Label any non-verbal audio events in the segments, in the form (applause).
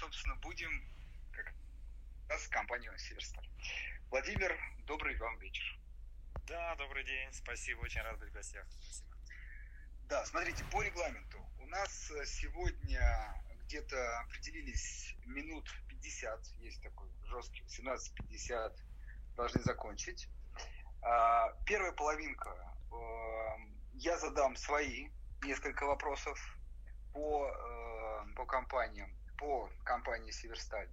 собственно, будем как раз компанию Северсталь. Владимир, добрый вам вечер. Да, добрый день, спасибо, очень рад быть в гостях. Спасибо. Да, смотрите, по регламенту у нас э, сегодня где-то определились минут 50, есть такой жесткий, 18.50 должны закончить. А, первая половинка, э, я задам свои несколько вопросов по, э, по компаниям, по компании Северсталь.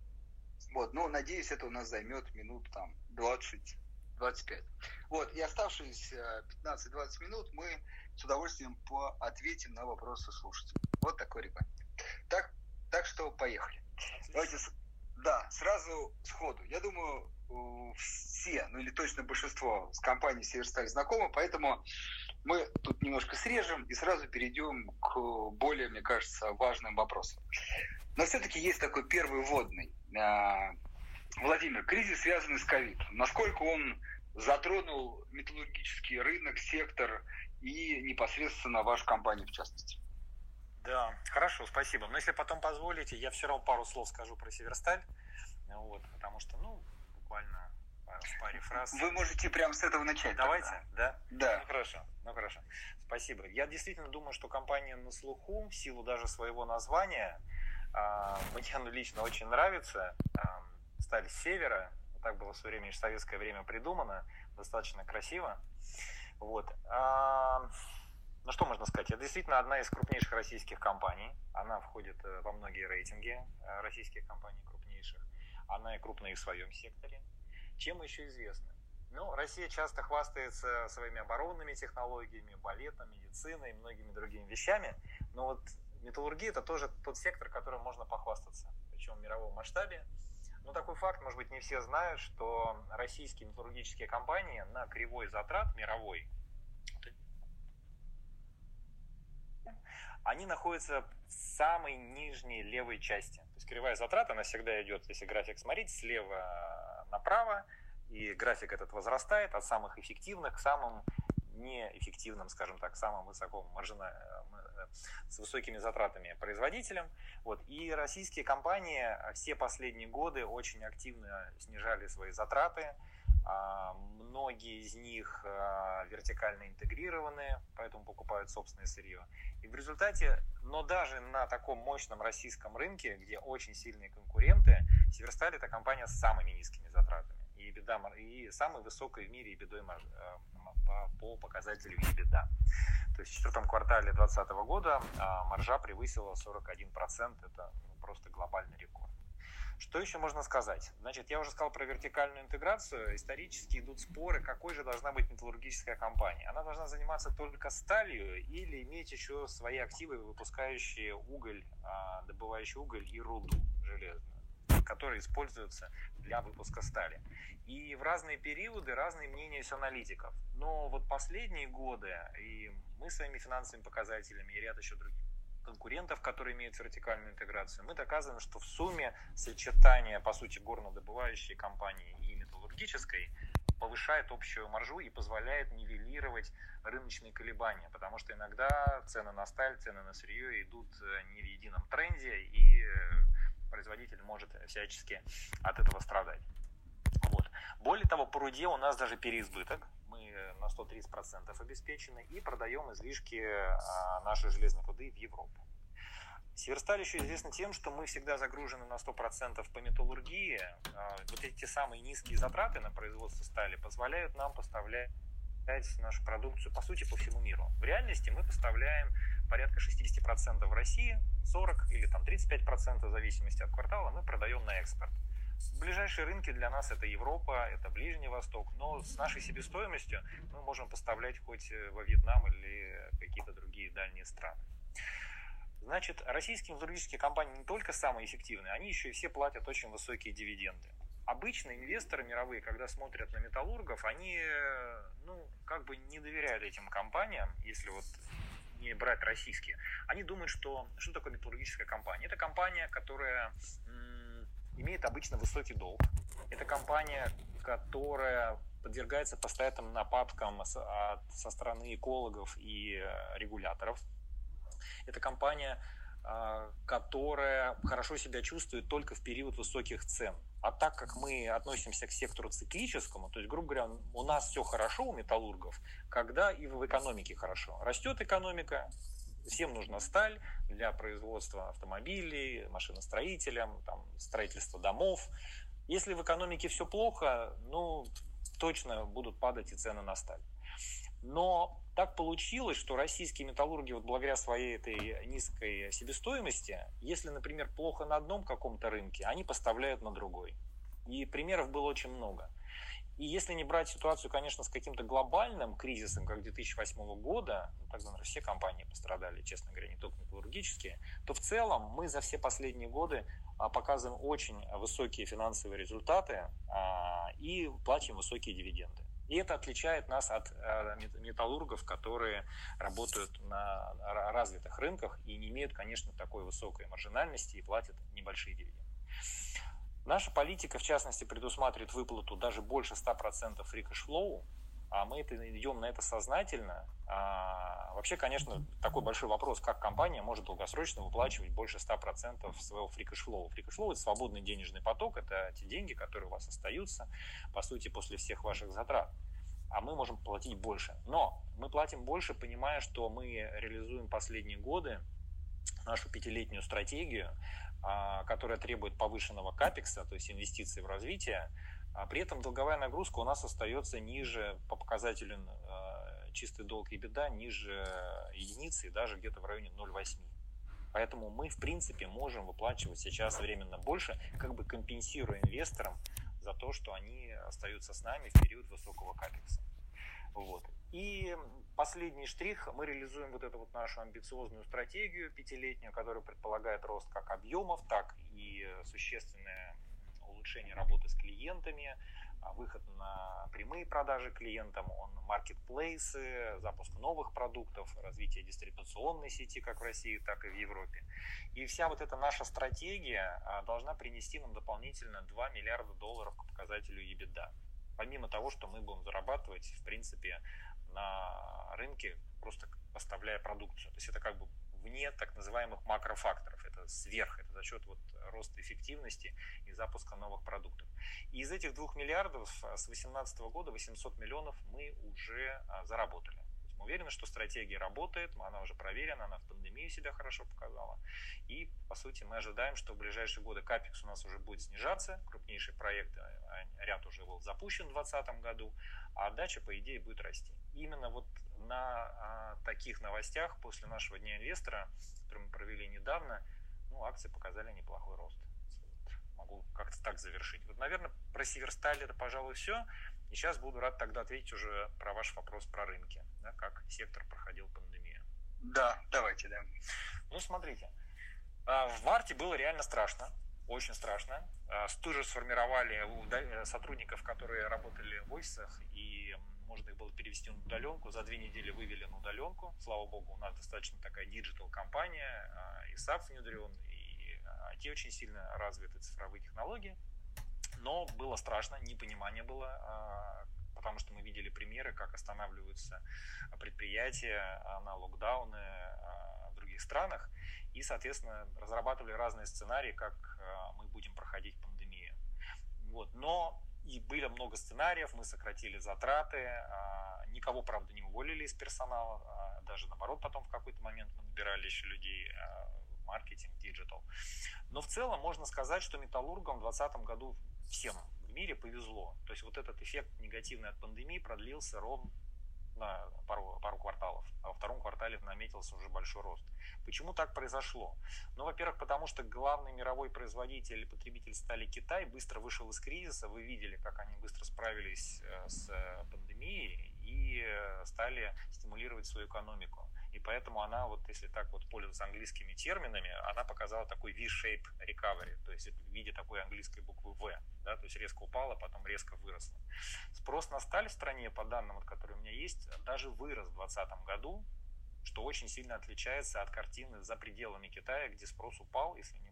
Вот, ну, надеюсь, это у нас займет минут там 20 25. Вот, и оставшиеся 15-20 минут мы с удовольствием ответим на вопросы слушателей. Вот такой регламент. Так, так что поехали. Отлично. Давайте, да, сразу сходу. Я думаю, все, ну или точно большинство с компанией Северсталь знакомы, поэтому мы тут немножко срежем и сразу перейдем к более, мне кажется, важным вопросам. Но все-таки есть такой первый вводный. А, Владимир, кризис, связанный с ковид. Насколько он затронул металлургический рынок, сектор и непосредственно вашу компанию в частности? Да, хорошо, спасибо. Но если потом позволите, я все равно пару слов скажу про Северсталь. Вот, потому что, ну, буквально в паре фраз. Вы можете прямо с этого начать. Давайте, тогда. да? Да. Ну хорошо, ну хорошо. Спасибо. Я действительно думаю, что компания на слуху, в силу даже своего названия, а, мне ну, лично очень нравится. Сталь с севера, так было в свое время, в советское время придумано, достаточно красиво. Вот. Ну что можно сказать? Это действительно одна из крупнейших российских компаний. Она входит э, во многие рейтинги э, российских компаний крупнейших. Она и крупная и в своем секторе. Чем еще известна? Ну, Россия часто хвастается своими оборонными технологиями, балетом, медициной и многими другими вещами. Но вот металлургия – это тоже тот сектор, которым можно похвастаться. Причем в мировом масштабе. Ну, такой факт, может быть, не все знают, что российские металлургические компании на кривой затрат мировой они находятся в самой нижней левой части. То есть кривая затрат, она всегда идет, если график смотреть, слева направо, и график этот возрастает от самых эффективных к самым неэффективным, скажем так, самым высоком маржина, э, с высокими затратами производителям. Вот. И российские компании все последние годы очень активно снижали свои затраты, многие из них а, вертикально интегрированы, поэтому покупают собственное сырье. И в результате, но даже на таком мощном российском рынке, где очень сильные конкуренты, Северсталь это компания с самыми низкими затратами. И, беда, и самой высокой в мире EBITDA а, по, по показателю EBITDA. То есть в четвертом квартале 2020 года маржа превысила 41%. Это ну, просто глобальный рекорд. Что еще можно сказать? Значит, я уже сказал про вертикальную интеграцию. Исторически идут споры, какой же должна быть металлургическая компания. Она должна заниматься только сталью или иметь еще свои активы, выпускающие уголь, а, добывающие уголь и руду железную, которые используются для выпуска стали. И в разные периоды разные мнения есть аналитиков. Но вот последние годы и мы своими финансовыми показателями и ряд еще других конкурентов, которые имеют вертикальную интеграцию, мы доказываем, что в сумме сочетание, по сути, горнодобывающей компании и металлургической повышает общую маржу и позволяет нивелировать рыночные колебания, потому что иногда цены на сталь, цены на сырье идут э, не в едином тренде, и э, производитель может всячески от этого страдать. Вот. Более того, по руде у нас даже переизбыток, на 130% обеспечены и продаем излишки а, нашей железной руды в Европу. Северсталь еще известна тем, что мы всегда загружены на 100% по металлургии. А, вот эти самые низкие затраты на производство стали позволяют нам поставлять нашу продукцию, по сути, по всему миру. В реальности мы поставляем порядка 60% в России, 40 или там 35% в зависимости от квартала мы продаем на экспорт. Ближайшие рынки для нас это Европа, это Ближний Восток, но с нашей себестоимостью мы можем поставлять хоть э, во Вьетнам или какие-то другие дальние страны. Значит, российские металлургические компании не только самые эффективные, они еще и все платят очень высокие дивиденды. Обычно инвесторы мировые, когда смотрят на металлургов, они, э, ну, как бы не доверяют этим компаниям, если вот не брать российские. Они думают, что что такое металлургическая компания? Это компания, которая имеет обычно высокий долг. Это компания, которая подвергается постоянным нападкам со стороны экологов и э, регуляторов. Это компания, а, которая хорошо себя чувствует только в период высоких цен. А так как мы относимся к сектору циклическому, то есть, грубо говоря, у нас все хорошо у металлургов, когда и в экономике хорошо. Растет экономика, всем нужна сталь для производства автомобилей, машиностроителям, там, строительства домов. Если в экономике все плохо, ну, точно будут падать и цены на сталь. Но так получилось, что российские металлурги, вот благодаря своей этой низкой себестоимости, если, например, плохо на одном каком-то рынке, они поставляют на другой. И примеров было очень много. И если не брать ситуацию, конечно, с каким-то глобальным кризисом, как 2008 года, ну, тогда, наверное, все компании пострадали, честно говоря, не только металлургические, то в целом мы за все последние годы а, показываем очень высокие финансовые результаты а, и платим высокие дивиденды. И это отличает нас от э, металлургов, которые работают на развитых рынках и не имеют, конечно, такой высокой маржинальности и платят небольшие дивиденды. Наша политика, в частности, предусматривает выплату даже больше 100% free cash flow, а мы это, идем на это сознательно. А, вообще, конечно, такой большой вопрос, как компания может долгосрочно выплачивать больше 100% своего free cash flow. Free cash flow – это свободный денежный поток, это те деньги, которые у вас остаются, по сути, после всех ваших затрат. А мы можем платить больше. Но мы платим больше, понимая, что мы реализуем последние годы нашу пятилетнюю стратегию, а, которая требует повышенного капекса, то есть инвестиций в развитие, а при этом долговая нагрузка у нас остается ниже по показателю э, чистый долг и беда, ниже единицы даже где-то в районе 0,8. Поэтому мы, в принципе, можем выплачивать сейчас временно больше, как бы компенсируя инвесторам за то, что они остаются с нами в период высокого капекса. Вот. И последний штрих, мы реализуем вот эту вот нашу амбициозную стратегию пятилетнюю, которая предполагает рост как объемов, так и существенное улучшение работы с клиентами, а, выход на прямые продажи клиентам, он маркетплейсы, запуск новых продуктов, развитие дистрибуционной сети как в России, так и в Европе. И вся вот эта наша стратегия а, должна принести нам дополнительно 2 миллиарда долларов к показателю EBITDA. Помимо того, что мы будем зарабатывать, в принципе, на рынке, просто поставляя продукцию. То есть это как бы вне так называемых макрофакторов. Это сверх, это за счет вот роста эффективности и запуска новых продуктов. И из этих двух миллиардов с 2018 года 800 миллионов мы уже а, заработали. Мы уверены, что стратегия работает, она уже проверена, она в пандемии себя хорошо показала. И, по сути, мы ожидаем, что в ближайшие годы капекс у нас уже будет снижаться, крупнейшие проекты, а, ряд уже был запущен в 2020 году, а отдача, по идее, будет расти. Именно вот на а, таких новостях после нашего дня инвестора, который мы провели недавно, ну, акции показали неплохой рост. Могу как-то так завершить. Вот, наверное, про Северсталь это, пожалуй, все. И сейчас буду рад тогда ответить уже про ваш вопрос про рынки, да, как сектор проходил пандемию. Да, давайте, да. Ну, смотрите, а, в марте было реально страшно, очень страшно. А, Стужи сформировали у сотрудников, которые работали в офисах, и можно их было перевести на удаленку. За две недели вывели на удаленку. Слава богу, у нас достаточно такая digital компания, и SAP внедрен, и IT очень сильно развиты цифровые технологии. Но было страшно, непонимание было, а, потому что мы видели примеры, как останавливаются предприятия на локдауны а, в других странах. И, соответственно, разрабатывали разные сценарии, как а, мы будем проходить пандемию. Вот. Но и было много сценариев, мы сократили затраты, никого, правда, не уволили из персонала, даже наоборот, потом в какой-то момент мы набирали еще людей маркетинг, digital. Но в целом можно сказать, что металлургам в 2020 году всем в мире повезло. То есть вот этот эффект негативный от пандемии продлился ровно пару, пару кварталов, а во втором квартале наметился уже большой рост. Почему так произошло? Ну, во-первых, потому что главный мировой производитель и потребитель стали Китай, быстро вышел из кризиса, вы видели, как они быстро справились э, с э, пандемией и э, стали стимулировать свою экономику. И поэтому она, вот если так вот пользоваться английскими терминами, она показала такой V-shape recovery, то есть в виде такой английской буквы V, да, то есть резко упала, потом резко выросла. Спрос на сталь в стране, по данным, которые у меня есть, даже вырос в 2020 году, что очень сильно отличается от картины за пределами Китая, где спрос упал, если не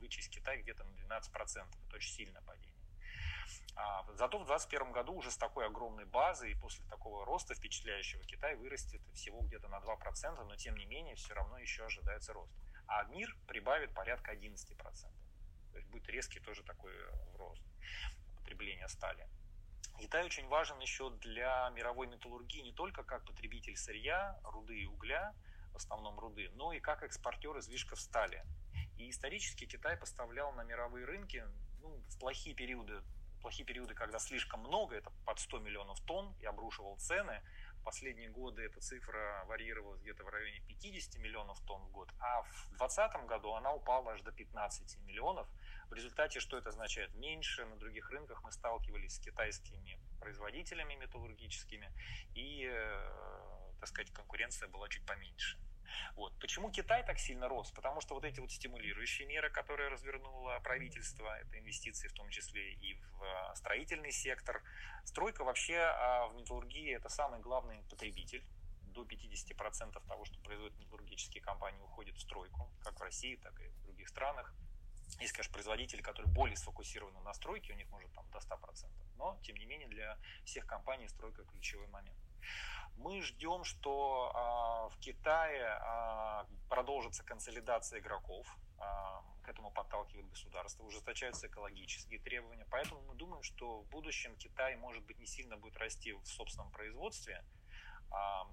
вычесть Китай, где-то на 12%. Это очень сильное падение. А, зато в 2021 году уже с такой огромной базой и после такого роста впечатляющего Китай вырастет всего где-то на 2%, но тем не менее все равно еще ожидается рост. а мир прибавит порядка 11%. То есть будет резкий тоже такой рост потребления стали. Китай очень важен еще для мировой металлургии не только как потребитель сырья, руды и угля, в основном руды, но и как экспортер излишков стали. И исторически Китай поставлял на мировые рынки ну, в плохие периоды, плохие периоды, когда слишком много, это под 100 миллионов тонн, и обрушивал цены. В последние годы эта цифра варьировалась где-то в районе 50 миллионов тонн в год, а в 2020 году она упала аж до 15 миллионов. В результате что это означает? Меньше на других рынках мы сталкивались с китайскими производителями металлургическими, и, э, так сказать, конкуренция была чуть поменьше. Вот. Почему Китай так сильно рос? Потому что вот эти вот стимулирующие меры, которые развернуло правительство, это инвестиции в том числе и в э, строительный сектор. Стройка вообще а в металлургии это самый главный потребитель. До 50% того, что производят металлургические компании, уходит в стройку, как в России, так и в других странах. Есть, конечно, производители, которые более сфокусированы на стройке, у них может там до 100%. Но, тем не менее, для всех компаний стройка ключевой момент. Мы ждем, что а, в Китае а, продолжится консолидация игроков. А, к этому подталкивает государство, ужесточаются экологические требования. Поэтому мы думаем, что в будущем Китай, может быть, не сильно будет расти в собственном производстве,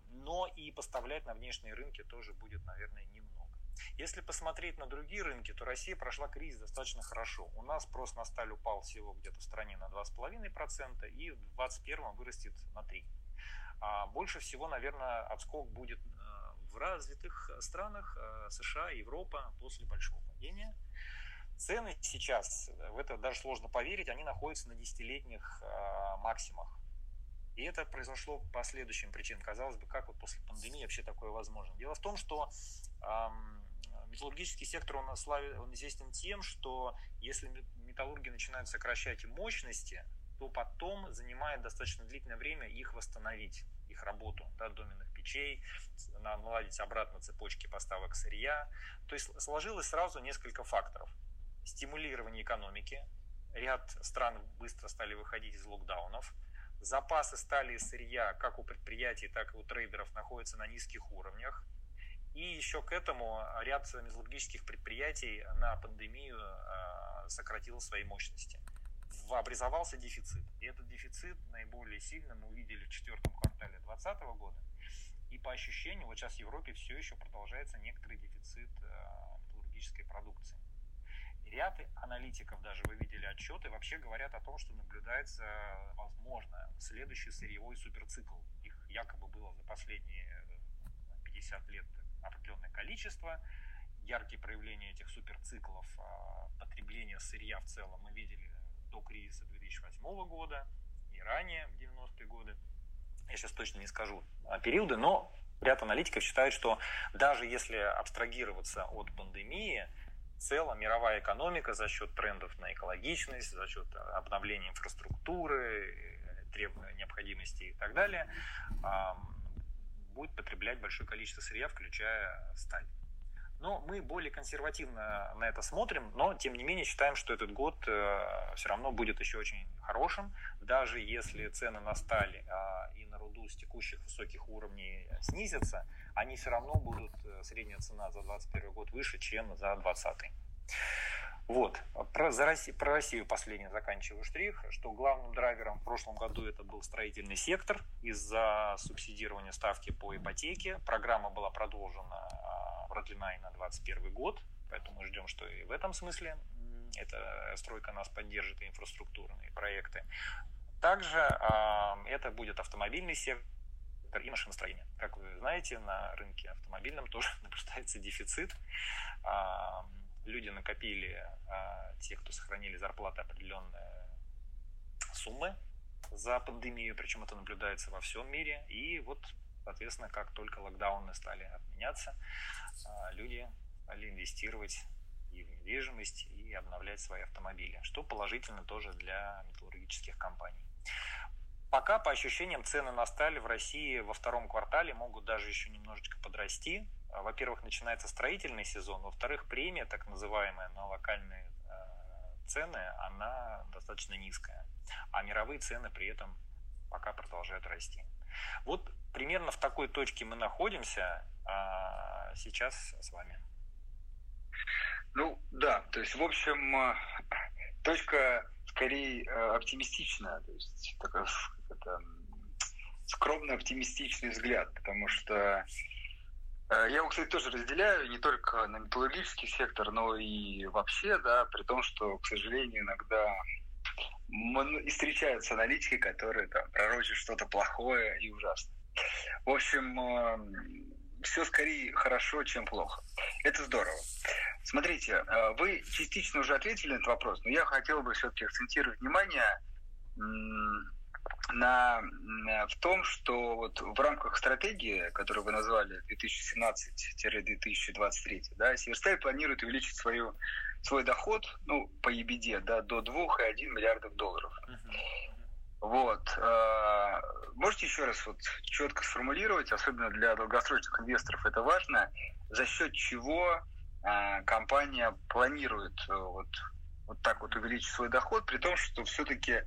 но и поставлять на внешние рынки тоже будет, наверное, немного. Если посмотреть на другие рынки, то Россия прошла кризис достаточно хорошо. У нас спрос на сталь упал всего где-то в стране на 2,5% и в 2021 вырастет на 3%. А больше всего, наверное, отскок будет э, в развитых странах э, США, Европа после большого падения. Цены сейчас, в это даже сложно поверить, они находятся на десятилетних э, максимумах. И это произошло по следующим причинам. Казалось бы, как вот после пандемии вообще такое возможно? Дело в том, что металлургический сектор он, славит, он известен тем, что если металлурги начинают сокращать мощности, то потом занимает достаточно длительное время их восстановить, их работу, да, доменных печей, наладить обратно цепочки поставок сырья. То есть сложилось сразу несколько факторов. Стимулирование экономики, ряд стран быстро стали выходить из локдаунов, запасы стали сырья как у предприятий, так и у трейдеров находятся на низких уровнях, и еще к этому ряд металлургических предприятий на пандемию а, сократил свои мощности образовался дефицит. И этот дефицит наиболее сильно мы увидели в четвертом квартале 2020 года. И по ощущению, вот сейчас в Европе все еще продолжается некоторый дефицит э, металлургической продукции. И ряд аналитиков, даже вы видели отчеты, вообще говорят о том, что наблюдается, возможно, следующий сырьевой суперцикл. Их якобы было за последние 50 лет определенное количество. Яркие проявления этих суперциклов, а, потребления сырья в целом мы видели до кризиса 2008 года и ранее, в 90-е годы. Я сейчас точно не скажу периоды, но ряд аналитиков считают, что даже если абстрагироваться от пандемии, в целом мировая экономика за счет трендов на экологичность, за счет обновления инфраструктуры, требований, необходимости и так далее, будет потреблять большое количество сырья, включая сталь. Но мы более консервативно на это смотрим, но тем не менее считаем, что этот год э, все равно будет еще очень хорошим, даже если цены на сталь а, и на руду с текущих высоких уровней снизятся, они все равно будут, э, средняя цена за 2021 год выше, чем за 2020. Вот. Про, за Россию, про Россию последний заканчиваю штрих, что главным драйвером в прошлом году это был строительный сектор из-за субсидирования ставки по ипотеке. Программа была продолжена а, продлена и на 2021 год, поэтому мы ждем, что и в этом смысле эта стройка нас поддержит, и инфраструктурные проекты. Также э, это будет автомобильный сектор и машиностроение. Как вы знаете, на рынке автомобильном тоже (laughs) наблюдается дефицит. Э, люди накопили, э, те, кто сохранили зарплаты, определенные суммы за пандемию, причем это наблюдается во всем мире. И вот Соответственно, как только локдауны стали отменяться, а, люди стали инвестировать и в недвижимость, и обновлять свои автомобили, что положительно тоже для металлургических компаний. Пока, по ощущениям, цены на сталь в России во втором квартале могут даже еще немножечко подрасти. А, во-первых, начинается строительный сезон, во-вторых, премия, так называемая, на локальные а, цены, она достаточно низкая, а мировые цены при этом пока продолжают расти. Вот примерно в такой точке мы находимся а, сейчас с вами. Ну, да, то есть, в общем, э, точка скорее э, оптимистичная, то есть такой скромно оптимистичный взгляд, потому что э, я его, кстати, тоже разделяю не только на металлургический сектор, но и вообще, да, при том, что, к сожалению, иногда и встречаются аналитики, которые там пророчат что-то плохое и ужасное. В общем, все скорее хорошо, чем плохо. Это здорово. Смотрите, э, вы частично уже ответили на этот вопрос, но я хотел бы все-таки акцентировать внимание на, в том, что вот в рамках стратегии, которую вы назвали 2017-2023, да, Северсталь планирует увеличить свою, свой доход ну, по EBD да, до 2,1 миллиардов долларов. Uh-huh. Вот. Э, можете еще раз вот четко сформулировать, особенно для долгосрочных инвесторов это важно, за счет чего э, компания планирует э, вот, вот так вот увеличить свой доход, при том, что все-таки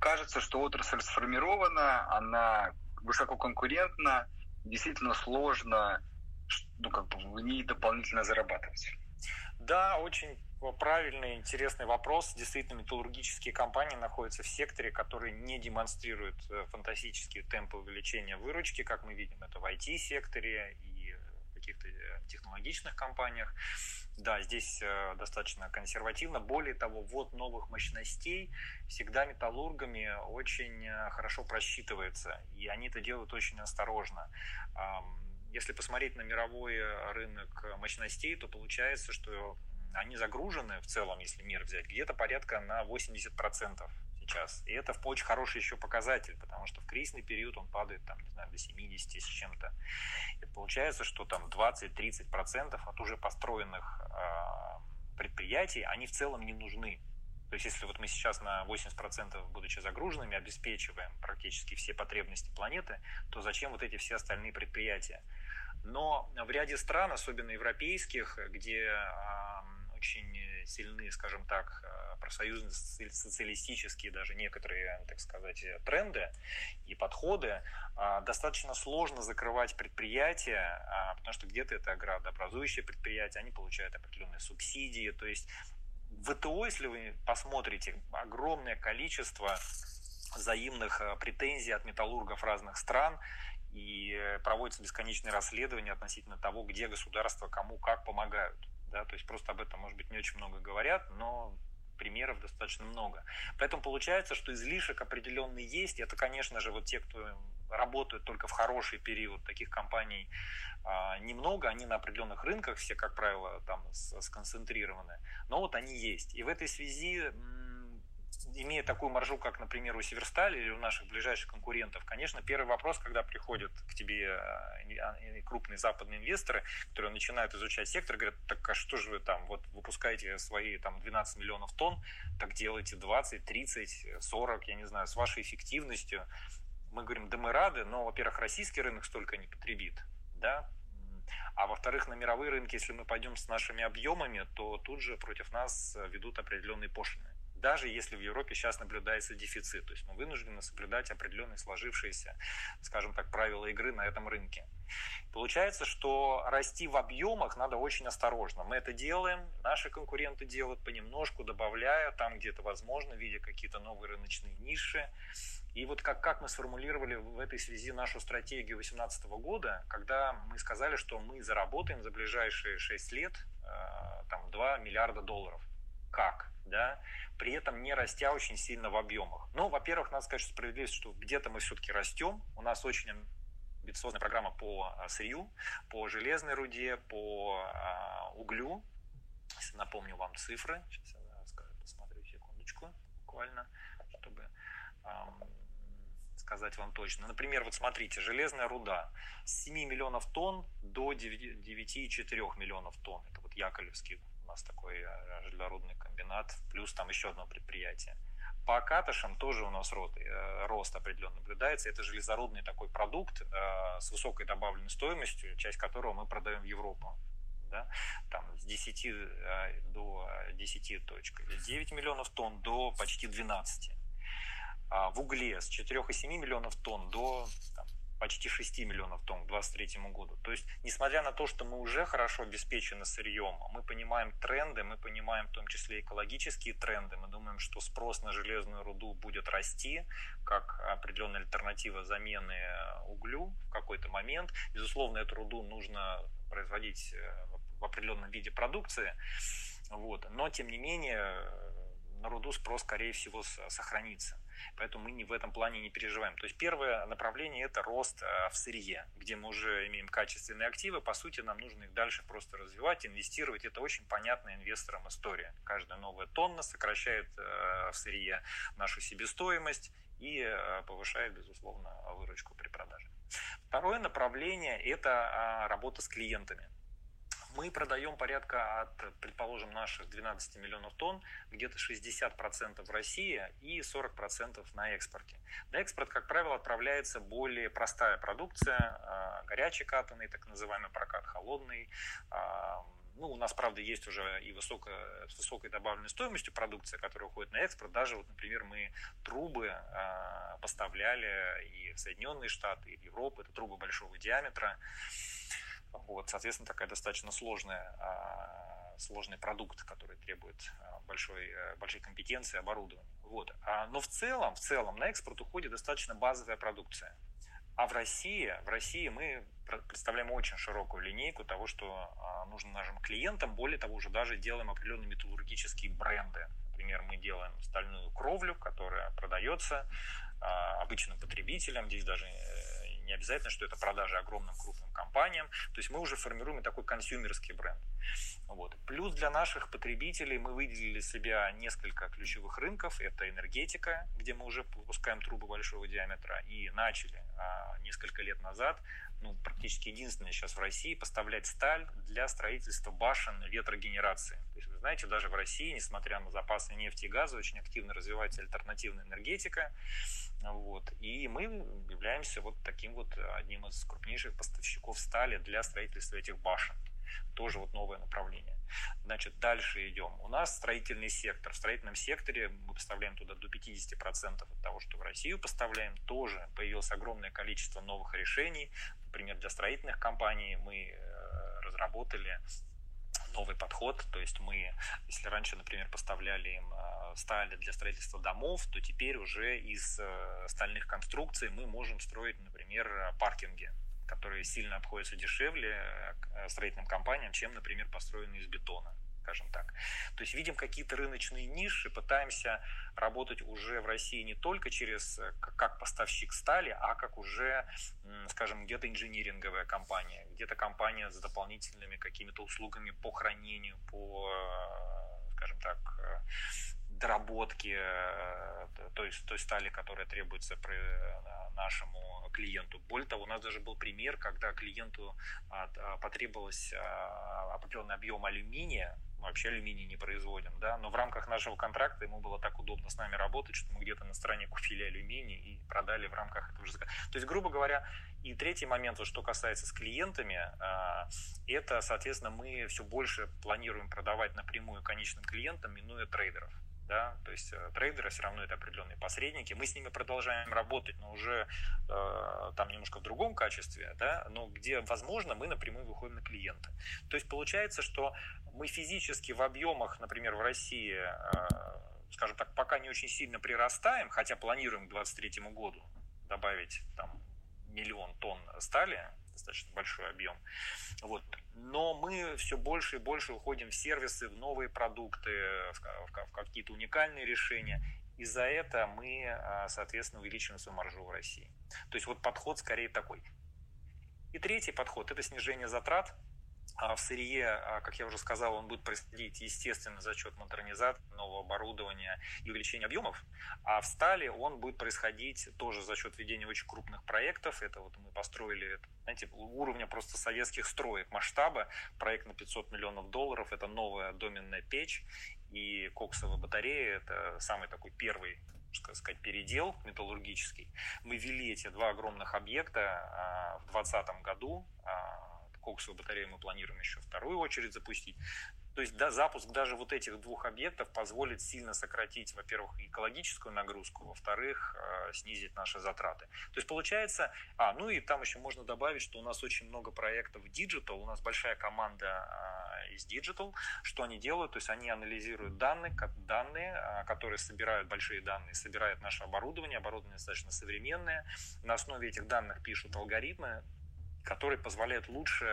кажется, что отрасль сформирована, она высоко конкурентна, действительно сложно ну, как бы в ней дополнительно зарабатывать. Да, очень правильный, интересный вопрос. Действительно, металлургические компании находятся в секторе, который не демонстрирует э, фантастические темпы увеличения выручки, как мы видим это в IT-секторе и каких-то э, технологичных компаниях. Да, здесь э, достаточно консервативно. Более того, ввод новых мощностей всегда металлургами очень хорошо просчитывается, и они это делают очень осторожно. Если посмотреть на мировой рынок мощностей, то получается, что они загружены в целом, если мир взять, где-то порядка на 80% сейчас. И это очень хороший еще показатель, потому что в кризисный период он падает там, не знаю, до 70 с чем-то. И получается, что там 20-30% от уже построенных э, предприятий, они в целом не нужны. То есть, если вот мы сейчас на 80% будучи загруженными обеспечиваем практически все потребности планеты, то зачем вот эти все остальные предприятия? Но в ряде стран, особенно европейских, где очень сильны, скажем так, э, профсоюзные социалистические даже некоторые, так сказать, тренды и подходы, а, достаточно сложно закрывать предприятия, а, потому что где-то это градообразующие предприятия, они получают определенные субсидии, то есть ВТО, если вы посмотрите, огромное количество взаимных э, претензий от металлургов разных стран, и проводятся бесконечные расследования относительно того, где государства кому как помогают да, то есть просто об этом, может быть, не очень много говорят, но примеров достаточно много. Поэтому получается, что излишек определенный есть. Это, конечно же, вот те, кто работают только в хороший период, таких компаний а, немного, они на определенных рынках все, как правило, там сконцентрированы, но вот они есть. И в этой связи имея такую маржу, как, например, у Северстали или у наших ближайших конкурентов, конечно, первый вопрос, когда приходят к тебе а, крупные западные инвесторы, которые начинают изучать сектор, говорят, так а что же вы там, вот выпускаете свои там 12 миллионов тонн, так делайте 20, 30, 40, я не знаю, с вашей эффективностью. Мы говорим, да мы рады, но, во-первых, российский рынок столько не потребит, да, а во-вторых, на мировые рынки, если мы пойдем с нашими объемами, то тут же против нас ведут определенные пошлины даже если в Европе сейчас наблюдается дефицит. То есть мы вынуждены соблюдать определенные сложившиеся, скажем так, правила игры на этом рынке. Получается, что расти в объемах надо очень осторожно. Мы это делаем, наши конкуренты делают понемножку, добавляя там, где это возможно, видя какие-то новые рыночные ниши. И вот как, как мы сформулировали в этой связи нашу стратегию 2018 года, когда мы сказали, что мы заработаем за ближайшие 6 лет э, там, 2 миллиарда долларов. Как? Да? при этом не растя очень сильно в объемах. Ну, во-первых, надо сказать, что справедливость, что где-то мы все-таки растем. У нас очень амбициозная программа по а, сырью, по железной руде, по а, углю. Если напомню вам цифры, сейчас я посмотрю секундочку буквально, чтобы сказать вам точно. Например, вот смотрите, железная руда с 7 миллионов тонн до 9,4 миллионов тонн. Это вот Яковлевский у нас такой э, железорудный комбинат, плюс там еще одно предприятие. По катышам тоже у нас рост, э, рост определенно наблюдается. Это железорудный такой продукт э, с высокой добавленной стоимостью, часть которого мы продаем в Европу. Да? Там с 10 э, до 10 точек. 9 миллионов тонн до почти 12. А в угле с 4,7 миллионов тонн до там, почти 6 миллионов тонн к 2023 году. То есть, несмотря на то, что мы уже хорошо обеспечены сырьем, мы понимаем тренды, мы понимаем в том числе экологические тренды, мы думаем, что спрос на железную руду будет расти, как определенная альтернатива замены углю в какой-то момент. Безусловно, эту руду нужно производить э, в определенном виде продукции, вот. но, тем не менее, на руду спрос, скорее всего, сохранится. Поэтому мы не в этом плане не переживаем. То есть первое направление – это рост э, в сырье, где мы уже имеем качественные активы. По сути, нам нужно их дальше просто развивать, инвестировать. Это очень понятная инвесторам история. Каждая новая тонна сокращает э, в сырье нашу себестоимость и э, повышает, безусловно, выручку при продаже. Второе направление – это а, работа с клиентами. Мы продаем порядка от, предположим, наших 12 миллионов тонн, где-то 60% в России и 40% на экспорте. На экспорт, как правило, отправляется более простая продукция, а, горячий катанный, так называемый прокат холодный, а, ну, у нас, правда, есть уже и высокая, с высокой добавленной стоимостью продукция, которая уходит на экспорт. Даже, вот, например, мы трубы э, поставляли и в Соединенные Штаты, и в Европу. Это трубы большого диаметра. Вот, соответственно, такая достаточно сложная, а, сложный продукт, который требует а, большой, э, большой компетенции, оборудования. Вот. А, но в целом, в целом на экспорт уходит достаточно базовая продукция. А в России, в России мы представляем очень широкую линейку того, что нужно нашим клиентам. Более того, уже даже делаем определенные металлургические бренды. Например, мы делаем стальную кровлю, которая продается обычным потребителям. Здесь даже э, не обязательно, что это продажи огромным крупным компаниям. То есть мы уже формируем такой консюмерский бренд. Вот. Плюс для наших потребителей мы выделили себя несколько ключевых рынков. Это энергетика, где мы уже выпускаем трубы большого диаметра и начали а, несколько лет назад, ну, практически единственное сейчас в России, поставлять сталь для строительства башен ветрогенерации. То есть, вы знаете, даже в России, несмотря на запасы нефти и газа, очень активно развивается альтернативная энергетика. Вот. И мы являемся вот таким вот одним из крупнейших поставщиков стали для строительства этих башен. Тоже вот новое направление. Значит, дальше идем. У нас строительный сектор. В строительном секторе мы поставляем туда до 50% от того, что в Россию поставляем. Тоже появилось огромное количество новых решений. Например, для строительных компаний мы э, разработали новый подход. То есть мы, если раньше, например, поставляли им э, стали для строительства домов, то теперь уже из э, стальных конструкций мы можем строить, например, паркинги которые сильно обходятся дешевле строительным компаниям, чем, например, построенные из бетона скажем так. То есть видим какие-то рыночные ниши, пытаемся работать уже в России не только через э, как поставщик стали, а как уже, скажем, где-то инжиниринговая компания, где-то компания с дополнительными какими-то услугами по хранению, по, э, скажем так, доработке той, той стали, которая требуется нашему клиенту. Более того, у нас даже был пример, когда клиенту а, потребовалось а, определенный объем алюминия, мы вообще алюминий не производим, да, но в рамках нашего контракта ему было так удобно с нами работать, что мы где-то на стороне купили алюминий и продали в рамках этого же. То есть, грубо говоря, и третий момент, вот, что касается с клиентами, а, это, соответственно, мы все больше планируем продавать напрямую конечным клиентам, минуя трейдеров да, то есть э, трейдеры все равно это определенные посредники, мы с ними продолжаем работать, но уже э, там немножко в другом качестве, да, но где возможно мы напрямую выходим на клиента. То есть получается, что мы физически в объемах, например, в России, э, скажем так, пока не очень сильно прирастаем, хотя планируем к 2023 году добавить там миллион тонн стали, достаточно большой объем. Вот. Но мы все больше и больше уходим в сервисы, в новые продукты, в, какие-то уникальные решения. И за это мы, а, соответственно, увеличиваем свою маржу в России. То есть вот подход скорее такой. И третий подход – это снижение затрат – а в сырье, а, как я уже сказал, он будет происходить, естественно, за счет модернизации, нового оборудования и увеличения объемов. А в стали он будет происходить тоже за счет ведения очень крупных проектов. Это вот мы построили, знаете, уровня просто советских строек масштаба. Проект на 500 миллионов долларов. Это новая доменная печь и коксовая батарея. Это самый такой первый сказать, передел металлургический. Мы ввели эти два огромных объекта а, в 2020 году коксовую батарею мы планируем еще вторую очередь запустить. То есть да, запуск даже вот этих двух объектов позволит сильно сократить, во-первых, экологическую нагрузку, во-вторых, э, снизить наши затраты. То есть получается, а, ну и там еще можно добавить, что у нас очень много проектов Digital, у нас большая команда э, из Digital, что они делают, то есть они анализируют данные, данные, э, которые собирают большие данные, собирают наше оборудование, оборудование достаточно современное, на основе этих данных пишут алгоритмы, которые позволяют лучше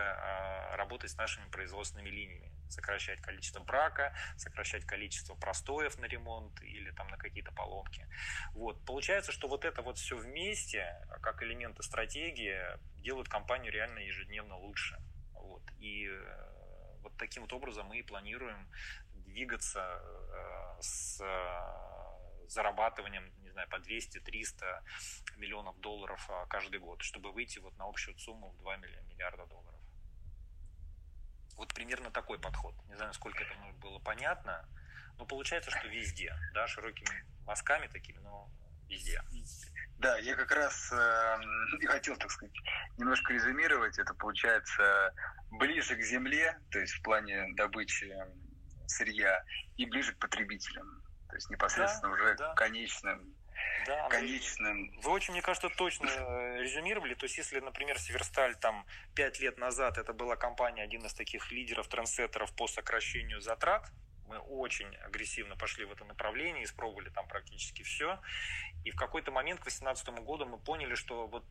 работать с нашими производственными линиями сокращать количество брака, сокращать количество простоев на ремонт или там на какие-то поломки. Вот. Получается, что вот это вот все вместе, как элементы стратегии, делают компанию реально ежедневно лучше. Вот. И э, вот таким вот образом мы планируем двигаться э, с э, зарабатыванием, знаю, по 200-300 миллионов долларов каждый год, чтобы выйти вот на общую сумму в 2 миллиарда долларов. Вот примерно такой подход. Не знаю, насколько это было понятно, но получается, что везде, да, широкими мазками такими, но везде. Да, я как раз э, хотел, так сказать, немножко резюмировать. Это получается ближе к земле, то есть в плане добычи сырья, и ближе к потребителям, то есть непосредственно да, уже да. к конечным да, конечным. Вы очень, мне кажется, точно э, резюмировали. То есть, если, например, Северсталь там пять лет назад это была компания, один из таких лидеров, трансеттеров по сокращению затрат, мы очень агрессивно пошли в это направление, испробовали там практически все. И в какой-то момент к 2018 году мы поняли, что вот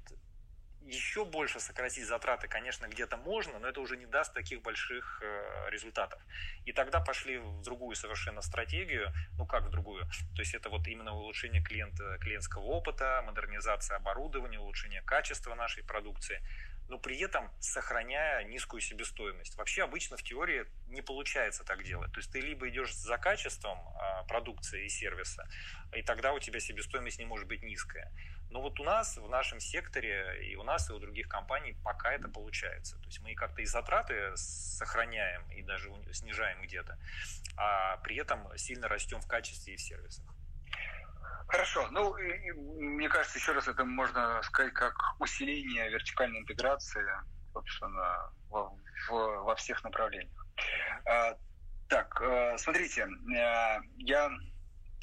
еще больше сократить затраты, конечно, где-то можно, но это уже не даст таких больших э, результатов. И тогда пошли в другую совершенно стратегию, ну как в другую, то есть это вот именно улучшение клиента, клиентского опыта, модернизация оборудования, улучшение качества нашей продукции но при этом сохраняя низкую себестоимость. Вообще обычно в теории не получается так делать. То есть ты либо идешь за качеством а, продукции и сервиса, и тогда у тебя себестоимость не может быть низкая. Но вот у нас, в нашем секторе, и у нас, и у других компаний пока это получается. То есть мы как-то и затраты сохраняем, и даже снижаем где-то, а при этом сильно растем в качестве и в сервисах. Хорошо. Ну, и, мне кажется, еще раз это можно сказать как усиление вертикальной интеграции, собственно, во, в, во всех направлениях. А, так, э, смотрите, э, я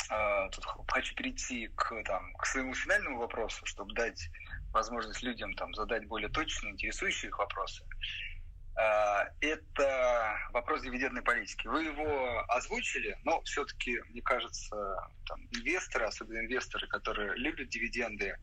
а, тут хочу перейти к, там, к своему финальному вопросу, чтобы дать возможность людям там, задать более точные, интересующие их вопросы. А, это вопрос дивидендной политики. Вы его озвучили, но все-таки, мне кажется, там, инвесторы, особенно инвесторы, которые любят дивиденды,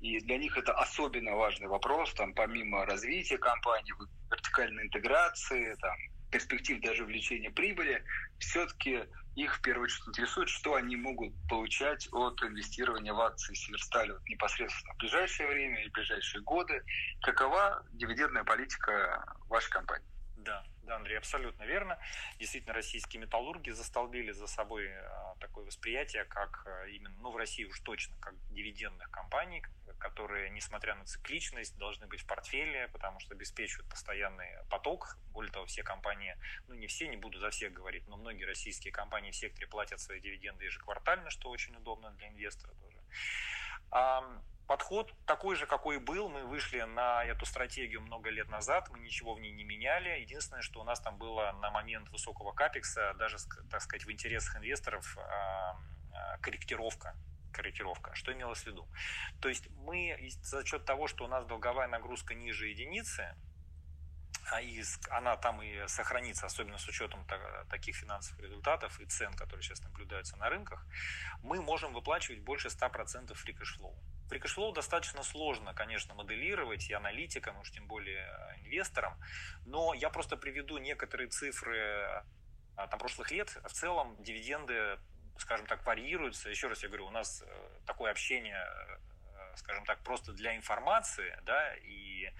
и для них это особенно важный вопрос, там, помимо развития компании, вертикальной интеграции, там, перспектив даже увеличения прибыли, все-таки их в первую очередь интересует, что они могут получать от инвестирования в акции Северстали вот непосредственно в ближайшее время и в ближайшие годы. Какова дивидендная политика вашей компании? Да, да, Андрей, абсолютно верно. Действительно, российские металлурги застолбили за собой а, такое восприятие, как а, именно, ну, в России уж точно, как дивидендных компаний, которые, несмотря на цикличность, должны быть в портфеле, потому что обеспечивают постоянный поток. Более того, все компании, ну, не все, не буду за всех говорить, но многие российские компании в секторе платят свои дивиденды ежеквартально, что очень удобно для инвестора тоже. Подход такой же, какой был. Мы вышли на эту стратегию много лет назад, мы ничего в ней не меняли. Единственное, что у нас там было на момент высокого капекса, даже, так сказать, в интересах инвесторов а, корректировка корректировка. Что имелось в виду? То есть мы за счет того, что у нас долговая нагрузка ниже единицы, а и она там и сохранится, особенно с учетом таких финансовых результатов и цен, которые сейчас наблюдаются на рынках, мы можем выплачивать больше 100% free cash flow. Free cash flow достаточно сложно, конечно, моделировать и аналитикам, уж тем более э, инвесторам, но я просто приведу некоторые цифры э, там, прошлых лет. В целом дивиденды, скажем так, варьируются. Еще раз я говорю, у нас э, такое общение скажем так, просто для информации, да, и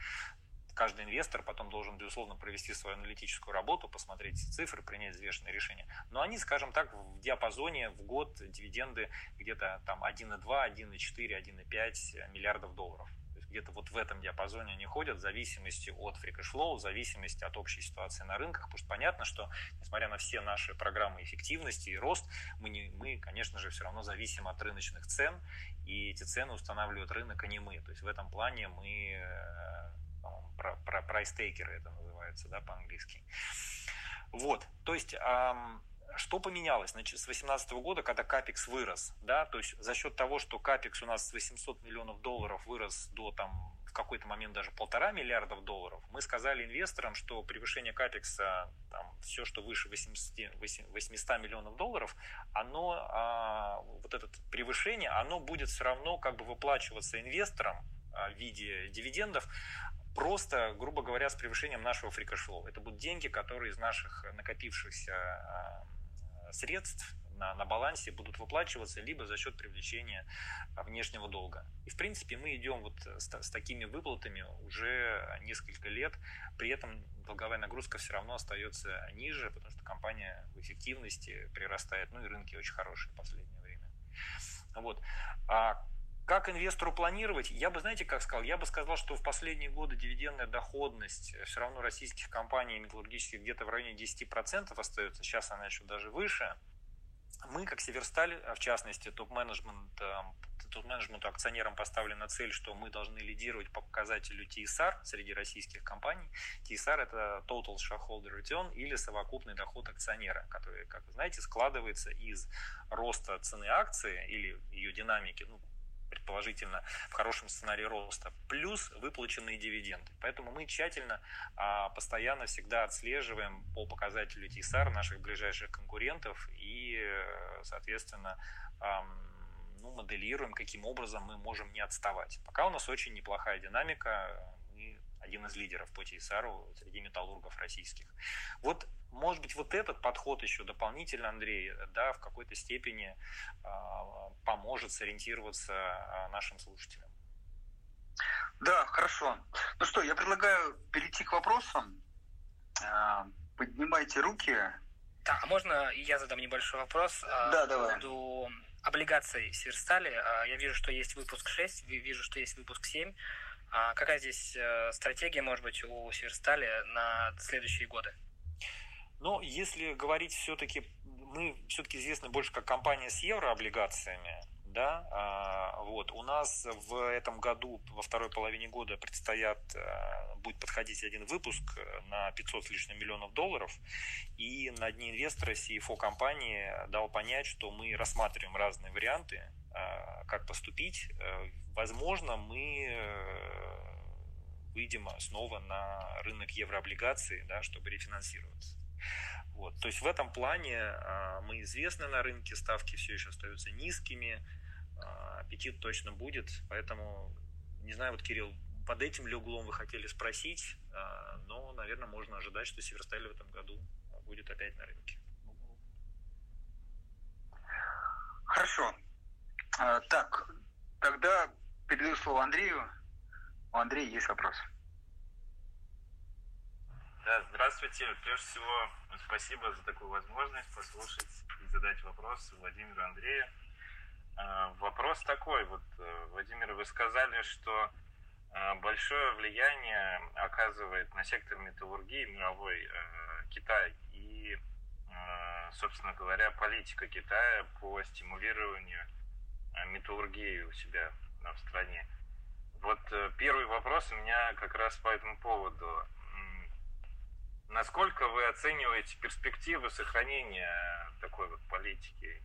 каждый инвестор потом должен, безусловно, провести свою аналитическую работу, посмотреть цифры, принять взвешенное решение. Но они, скажем так, в диапазоне в год дивиденды где-то там 1,2, 1,4, 1,5 миллиардов долларов. Где-то вот в этом диапазоне они ходят в зависимости от free cash flow, в зависимости от общей ситуации на рынках, потому что понятно, что несмотря на все наши программы эффективности и рост, мы, не, мы конечно же, все равно зависим от рыночных цен, и эти цены устанавливает рынок, а не мы. То есть в этом плане мы э, price taker это называется, да, по-английски. Вот, то есть что поменялось значит, с 2018 года, когда капекс вырос? Да? То есть за счет того, что капекс у нас с 800 миллионов долларов вырос до там, в какой-то момент даже полтора миллиардов долларов, мы сказали инвесторам, что превышение капекса, там, все, что выше 800, 800 миллионов долларов, оно, а, вот это превышение, оно будет все равно как бы выплачиваться инвесторам а, в виде дивидендов, просто, грубо говоря, с превышением нашего free cash flow. Это будут деньги, которые из наших накопившихся а, средств на, на балансе будут выплачиваться либо за счет привлечения а, внешнего долга. И в принципе мы идем вот с, с такими выплатами уже несколько лет, при этом долговая нагрузка все равно остается ниже, потому что компания в эффективности прирастает, ну и рынки очень хорошие в последнее время. Вот. А как инвестору планировать? Я бы, знаете, как сказал? Я бы сказал, что в последние годы дивидендная доходность все равно российских компаний металлургических где-то в районе 10% остается. Сейчас она еще даже выше. Мы, как Северсталь, в частности, топ-менеджмент, топ-менеджменту акционерам поставлена цель, что мы должны лидировать по показателю TSR среди российских компаний. TSR – это Total Shareholder Return или совокупный доход акционера, который, как вы знаете, складывается из роста цены акции или ее динамики, ну, предположительно в хорошем сценарии роста, плюс выплаченные дивиденды. Поэтому мы тщательно, а, постоянно всегда отслеживаем по показателю TSR наших ближайших конкурентов и, э, соответственно, ну, моделируем, каким образом мы можем не отставать. Пока у нас очень неплохая динамика, один из лидеров по TSR среди металлургов российских. Вот, может быть, вот этот подход еще дополнительно, Андрей, да, в какой-то степени э, поможет сориентироваться а, нашим слушателям. Да, хорошо. Ну что, я предлагаю перейти к вопросам. А, поднимайте руки. Да, а можно я задам небольшой вопрос? Да, по давай. поводу облигаций Северстали. Я вижу, что есть выпуск 6, вижу, что есть выпуск 7. А какая здесь э, стратегия, может быть, у Северстали на следующие годы? Ну, если говорить все-таки, мы все-таки известны больше как компания с еврооблигациями, да, а, вот, у нас в этом году, во второй половине года предстоят, а, будет подходить один выпуск на 500 с лишним миллионов долларов, и на дне инвестора CFO компании дал понять, что мы рассматриваем разные варианты, а, как поступить. Э, возможно, мы э, выйдем снова на рынок еврооблигаций, да, чтобы рефинансироваться. Вот. То есть в этом плане а, мы известны на рынке, ставки все еще остаются низкими, аппетит точно будет, поэтому, не знаю, вот, Кирилл, под этим ли углом вы хотели спросить, но, наверное, можно ожидать, что Северсталь в этом году будет опять на рынке. Хорошо. А, так, тогда передаю слово Андрею. У Андрея есть вопрос. Да, здравствуйте. Прежде всего, спасибо за такую возможность послушать и задать вопрос Владимиру Андрею. А, вопрос такой. Вот, э, Владимир, вы сказали, что а, большое влияние оказывает на сектор металлургии мировой э, Китай и, собственно говоря, политика Китая по стимулированию Э, металлургии у себя в стране. Вот э, первый вопрос у меня как раз по этому поводу. Насколько вы оцениваете перспективы сохранения такой вот политики?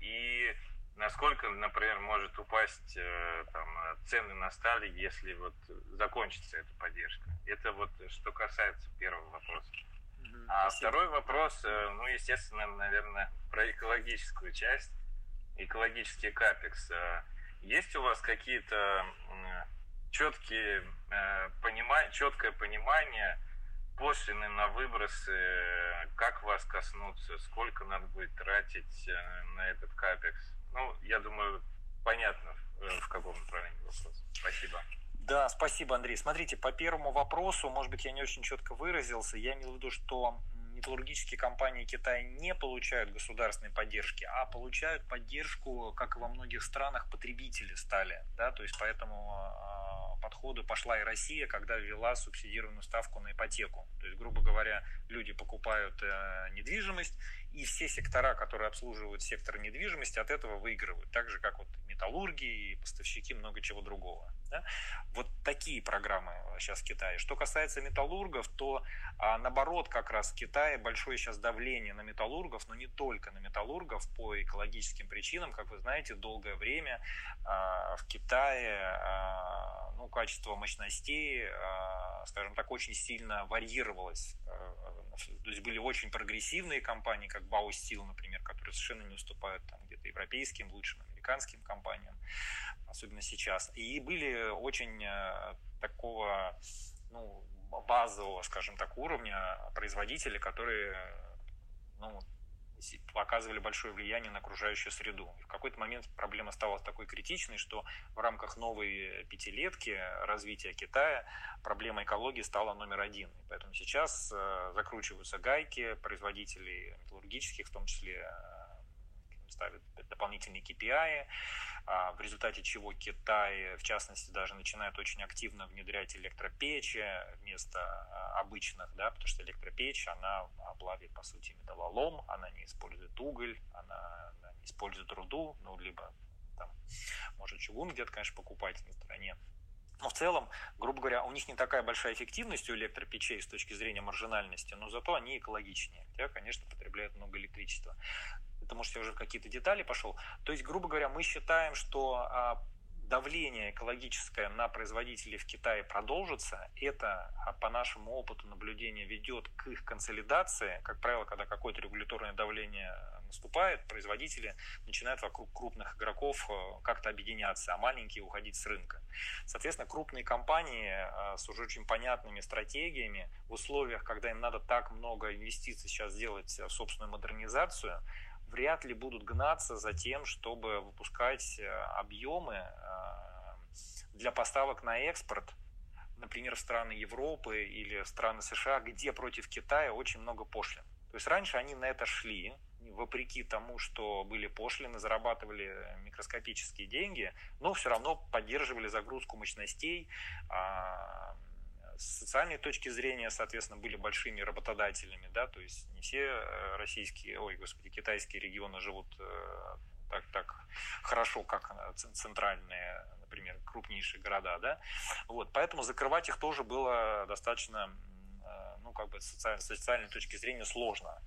И насколько, например, может упасть э, там, цены на стали, если вот закончится эта поддержка? Это вот что касается первого вопроса. А Спасибо. второй вопрос, ну, естественно, наверное, про экологическую часть экологический капекс. Э, есть у вас какие-то четкие, э, понима... четкое понимание пошлины на выбросы, как вас коснуться, сколько надо будет тратить э, на этот капекс? Ну, я думаю, понятно, в каком направлении вопрос. Спасибо. Да, спасибо, Андрей. Смотрите, по первому вопросу, может быть, я не очень четко выразился. Я имел в виду, что металлургические компании Китая не получают государственной поддержки, а получают поддержку, как и во многих странах, потребители стали. Да? То есть по этому а, подходу пошла и Россия, когда ввела субсидированную ставку на ипотеку. То есть, грубо говоря, люди покупают э, недвижимость, и все сектора, которые обслуживают сектор недвижимости, от этого выигрывают. Так же, как вот металлургии, поставщики, много чего другого. Да? Вот такие программы сейчас в Китае. Что касается металлургов, то а, наоборот, как раз в Китае большое сейчас давление на металлургов, но не только на металлургов по экологическим причинам. Как вы знаете, долгое время а, в Китае а, ну, качество мощностей, а, скажем так, очень сильно варьировалось. А, то есть были очень прогрессивные компании, как Bau Steel, например, которые совершенно не уступают там, где-то европейским, лучшим американским компаниям, особенно сейчас. И были очень э, такого ну, базового, скажем так, уровня производители, которые ну, оказывали большое влияние на окружающую среду. И в какой-то момент проблема стала такой критичной, что в рамках новой пятилетки развития Китая проблема экологии стала номер один. И поэтому сейчас э, закручиваются гайки производителей металлургических, в том числе э, ставят дополнительные KPI, а, в результате чего Китай, в частности, даже начинает очень активно внедрять электропечи вместо а, обычных, да, потому что электропечь, она плавит, по сути, металлолом, она не использует уголь, она, она не использует руду, ну, либо там, может чугун где-то, конечно, покупать на стороне. Но в целом, грубо говоря, у них не такая большая эффективность у электропечей с точки зрения маржинальности, но зато они экологичнее. Хотя, конечно, потребляют много электричества это может я уже в какие-то детали пошел. То есть, грубо говоря, мы считаем, что а, давление экологическое на производителей в Китае продолжится. Это, а, по нашему опыту наблюдения, ведет к их консолидации. Как правило, когда какое-то регуляторное давление наступает, производители начинают вокруг крупных игроков э, как-то объединяться, а маленькие уходить с рынка. Соответственно, крупные компании э, с уже очень понятными стратегиями в условиях, когда им надо так много инвестиций сейчас сделать в собственную модернизацию, вряд ли будут гнаться за тем, чтобы выпускать э, объемы э, для поставок на экспорт, например, в страны Европы или в страны США, где против Китая очень много пошлин. То есть раньше они на это шли, вопреки тому, что были пошлины, зарабатывали микроскопические деньги, но все равно поддерживали загрузку мощностей, а, с социальной точки зрения, соответственно, были большими работодателями, да, то есть не все э, российские, ой, господи, китайские регионы живут э, так, так хорошо, как э, центральные, например, крупнейшие города, да, вот, поэтому закрывать их тоже было достаточно ну, как бы с социальной, социальной точки зрения сложно.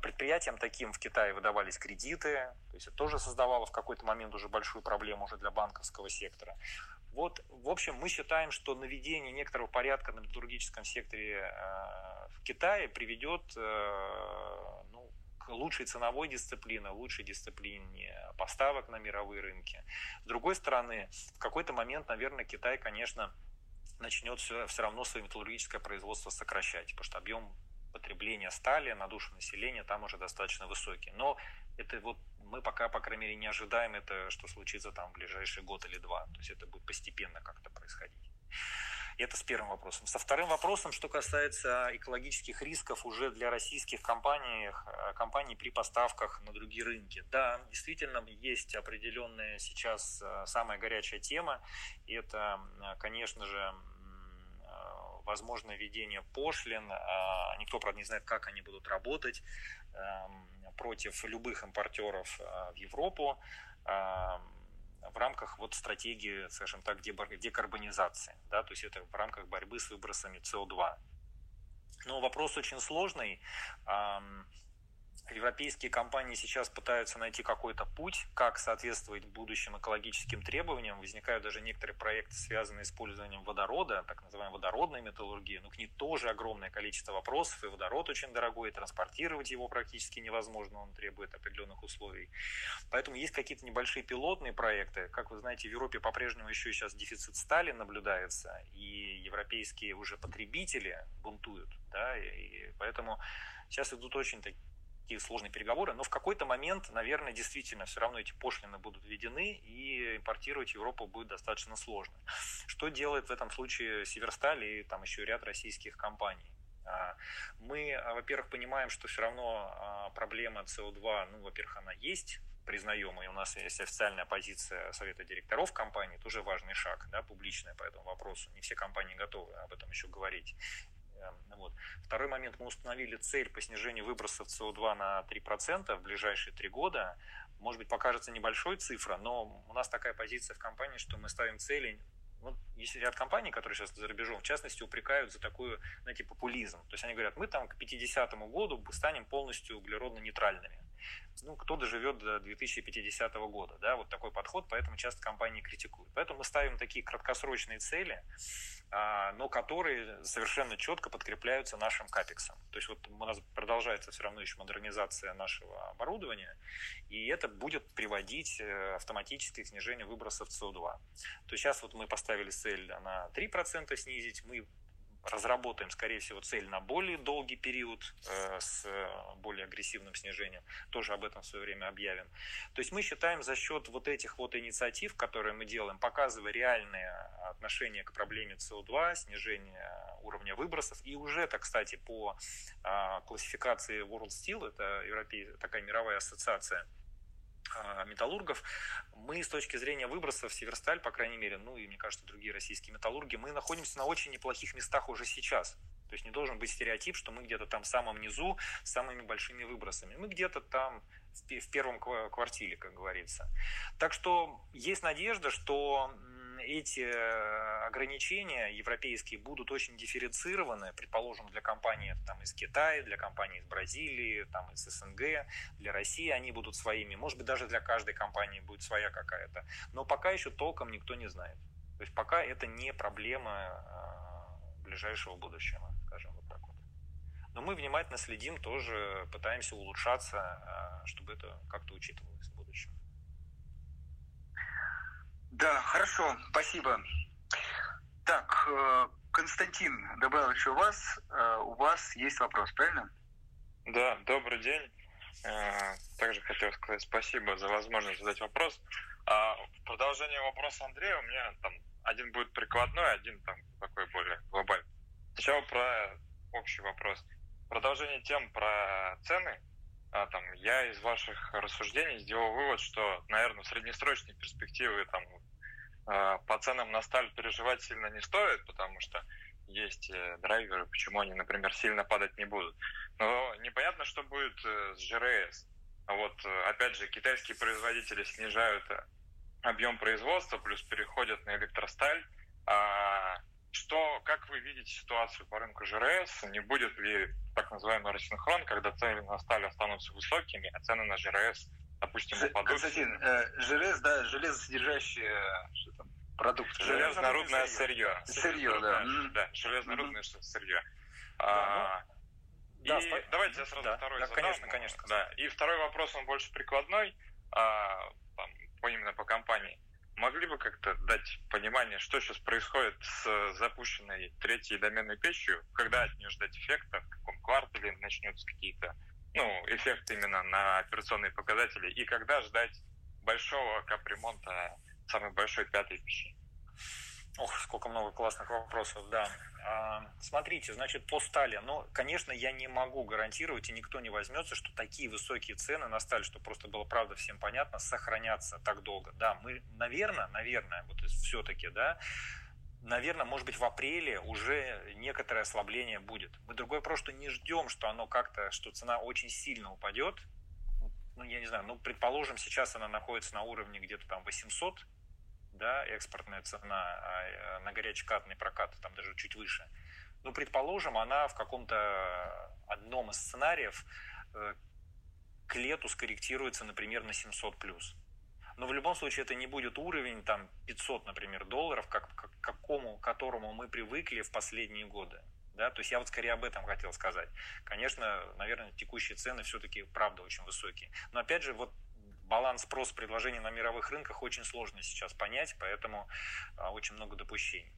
Предприятиям таким в Китае выдавались кредиты, то есть это тоже создавало в какой-то момент уже большую проблему уже для банковского сектора. Вот, в общем, мы считаем, что наведение некоторого порядка на металлургическом секторе э, в Китае приведет э, ну, к лучшей ценовой дисциплине, лучшей дисциплине поставок на мировые рынки. С другой стороны, в какой-то момент, наверное, Китай, конечно, начнет все, все равно свое металлургическое производство сокращать, потому что объем потребления стали на душу населения там уже достаточно высокий. Но это вот мы пока, по крайней мере, не ожидаем это, что случится там в ближайший год или два. То есть это будет постепенно как-то происходить. Это с первым вопросом. Со вторым вопросом, что касается экологических рисков уже для российских компаний, э, компаний при поставках на другие рынки. Да, действительно, есть определенная сейчас э, самая горячая тема. И это, конечно же, э, возможное введение пошлин. А, никто, правда, не знает, как они будут работать эм, против любых импортеров а, в Европу а, в рамках вот стратегии, скажем так, декарбонизации, да, то есть это в рамках борьбы с выбросами СО2. Но вопрос очень сложный. Европейские компании сейчас пытаются найти какой-то путь, как соответствовать будущим экологическим требованиям. Возникают даже некоторые проекты, связанные с использованием водорода, так называемая водородная металлургия. Но к ней тоже огромное количество вопросов, и водород очень дорогой, и транспортировать его практически невозможно, он требует определенных условий. Поэтому есть какие-то небольшие пилотные проекты. Как вы знаете, в Европе по-прежнему еще сейчас дефицит стали наблюдается, и европейские уже потребители бунтуют. Да, и поэтому сейчас идут очень такие такие сложные переговоры, но в какой-то момент, наверное, действительно все равно эти пошлины будут введены, и импортировать Европу будет достаточно сложно. Что делает в этом случае Северсталь и там еще ряд российских компаний? А, мы, а, во-первых, понимаем, что все равно а, проблема СО2, ну, во-первых, она есть, признаем, и у нас есть официальная позиция совета директоров компании, тоже важный шаг, да, публичная по этому вопросу. Не все компании готовы об этом еще говорить. Вот. Второй момент, мы установили цель по снижению выбросов СО2 на 3% в ближайшие три года. Может быть, покажется небольшой цифра, но у нас такая позиция в компании, что мы ставим цели вот есть ряд компаний, которые сейчас за рубежом, в частности, упрекают за такую, знаете, популизм. То есть они говорят, мы там к 50 году станем полностью углеродно-нейтральными. Ну, кто доживет до 2050 года, да, вот такой подход, поэтому часто компании критикуют. Поэтому мы ставим такие краткосрочные цели, а, но которые совершенно четко подкрепляются нашим капексом. То есть вот у нас продолжается все равно еще модернизация нашего оборудования, и это будет приводить э, автоматически к снижению выбросов СО2. То есть сейчас вот мы поставили цель на 3% снизить, мы разработаем, скорее всего, цель на более долгий период э, с более агрессивным снижением. Тоже об этом в свое время объявим. То есть мы считаем за счет вот этих вот инициатив, которые мы делаем, показывая реальные отношения к проблеме СО2, снижение уровня выбросов. И уже это, кстати, по э, классификации World Steel, это европей, такая мировая ассоциация, а, металлургов, мы с точки зрения выбросов Северсталь, по крайней мере, ну и, мне кажется, другие российские металлурги, мы находимся на очень неплохих местах уже сейчас. То есть не должен быть стереотип, что мы где-то там в самом низу с самыми большими выбросами. Мы где-то там в первом квартире, как говорится. Так что есть надежда, что эти э, ограничения европейские будут очень дифференцированы, предположим, для компаний там, из Китая, для компаний из Бразилии, там, из СНГ, для России они будут своими, может быть, даже для каждой компании будет своя какая-то. Но пока еще толком никто не знает. То есть пока это не проблема э, ближайшего будущего, скажем вот так вот. Но мы внимательно следим, тоже пытаемся улучшаться, э, чтобы это как-то учитывалось в будущем. Да, хорошо, спасибо. Так, э, Константин Добавович, у вас, э, у вас есть вопрос, правильно? Да, добрый день. Э, также хотел сказать спасибо за возможность задать вопрос. А, в продолжение вопроса Андрея у меня там один будет прикладной, один там такой более глобальный. Сначала про общий вопрос. Продолжение тем про цены. А, там, я из ваших рассуждений сделал вывод, что, наверное, в среднесрочной перспективе там, а, по ценам на сталь переживать сильно не стоит, потому что есть э, драйверы, почему они, например, сильно падать не будут. Но непонятно, что будет э, с ЖРС. А вот, э, опять же, китайские производители снижают объем производства, плюс переходят на электросталь. А что, как вы видите ситуацию по рынку ЖРС? Не будет ли так называемый рассинхрон, когда цены на сталь останутся высокими, а цены на ЖРС допустим, упадут. Константин, э, желез, да, железосодержащие что там, продукты. Железнорудное сырье. Сырье, да. Да, железнорудное mm-hmm. сырье. А, ну, и да, давайте я сразу да, второй да, задам. Конечно, конечно. Да. И второй вопрос, он больше прикладной, а, там, именно по компании. Могли бы как-то дать понимание, что сейчас происходит с запущенной третьей доменной печью, когда от нее ждать эффекта, в каком квартале начнется какие-то ну, эффект именно на операционные показатели, и когда ждать большого капремонта самой большой пятой пищи? Ох, сколько много классных вопросов, да. А, смотрите, значит, по стали. Ну, конечно, я не могу гарантировать, и никто не возьмется, что такие высокие цены на сталь, что просто было, правда, всем понятно, сохранятся так долго. Да, мы, наверное, наверное, вот все-таки, да, наверное, может быть, в апреле уже некоторое ослабление будет. Мы другое просто не ждем, что оно как-то, что цена очень сильно упадет. Ну, я не знаю, ну, предположим, сейчас она находится на уровне где-то там 800, да, экспортная цена, а на горячекатный прокат там даже чуть выше. Ну, предположим, она в каком-то одном из сценариев э, к лету скорректируется, например, на 700 плюс но в любом случае это не будет уровень там 500, например, долларов, как, к какому, к которому мы привыкли в последние годы. Да, то есть я вот скорее об этом хотел сказать. Конечно, наверное, текущие цены все-таки правда очень высокие. Но опять же, вот баланс спрос предложения на мировых рынках очень сложно сейчас понять, поэтому а, очень много допущений.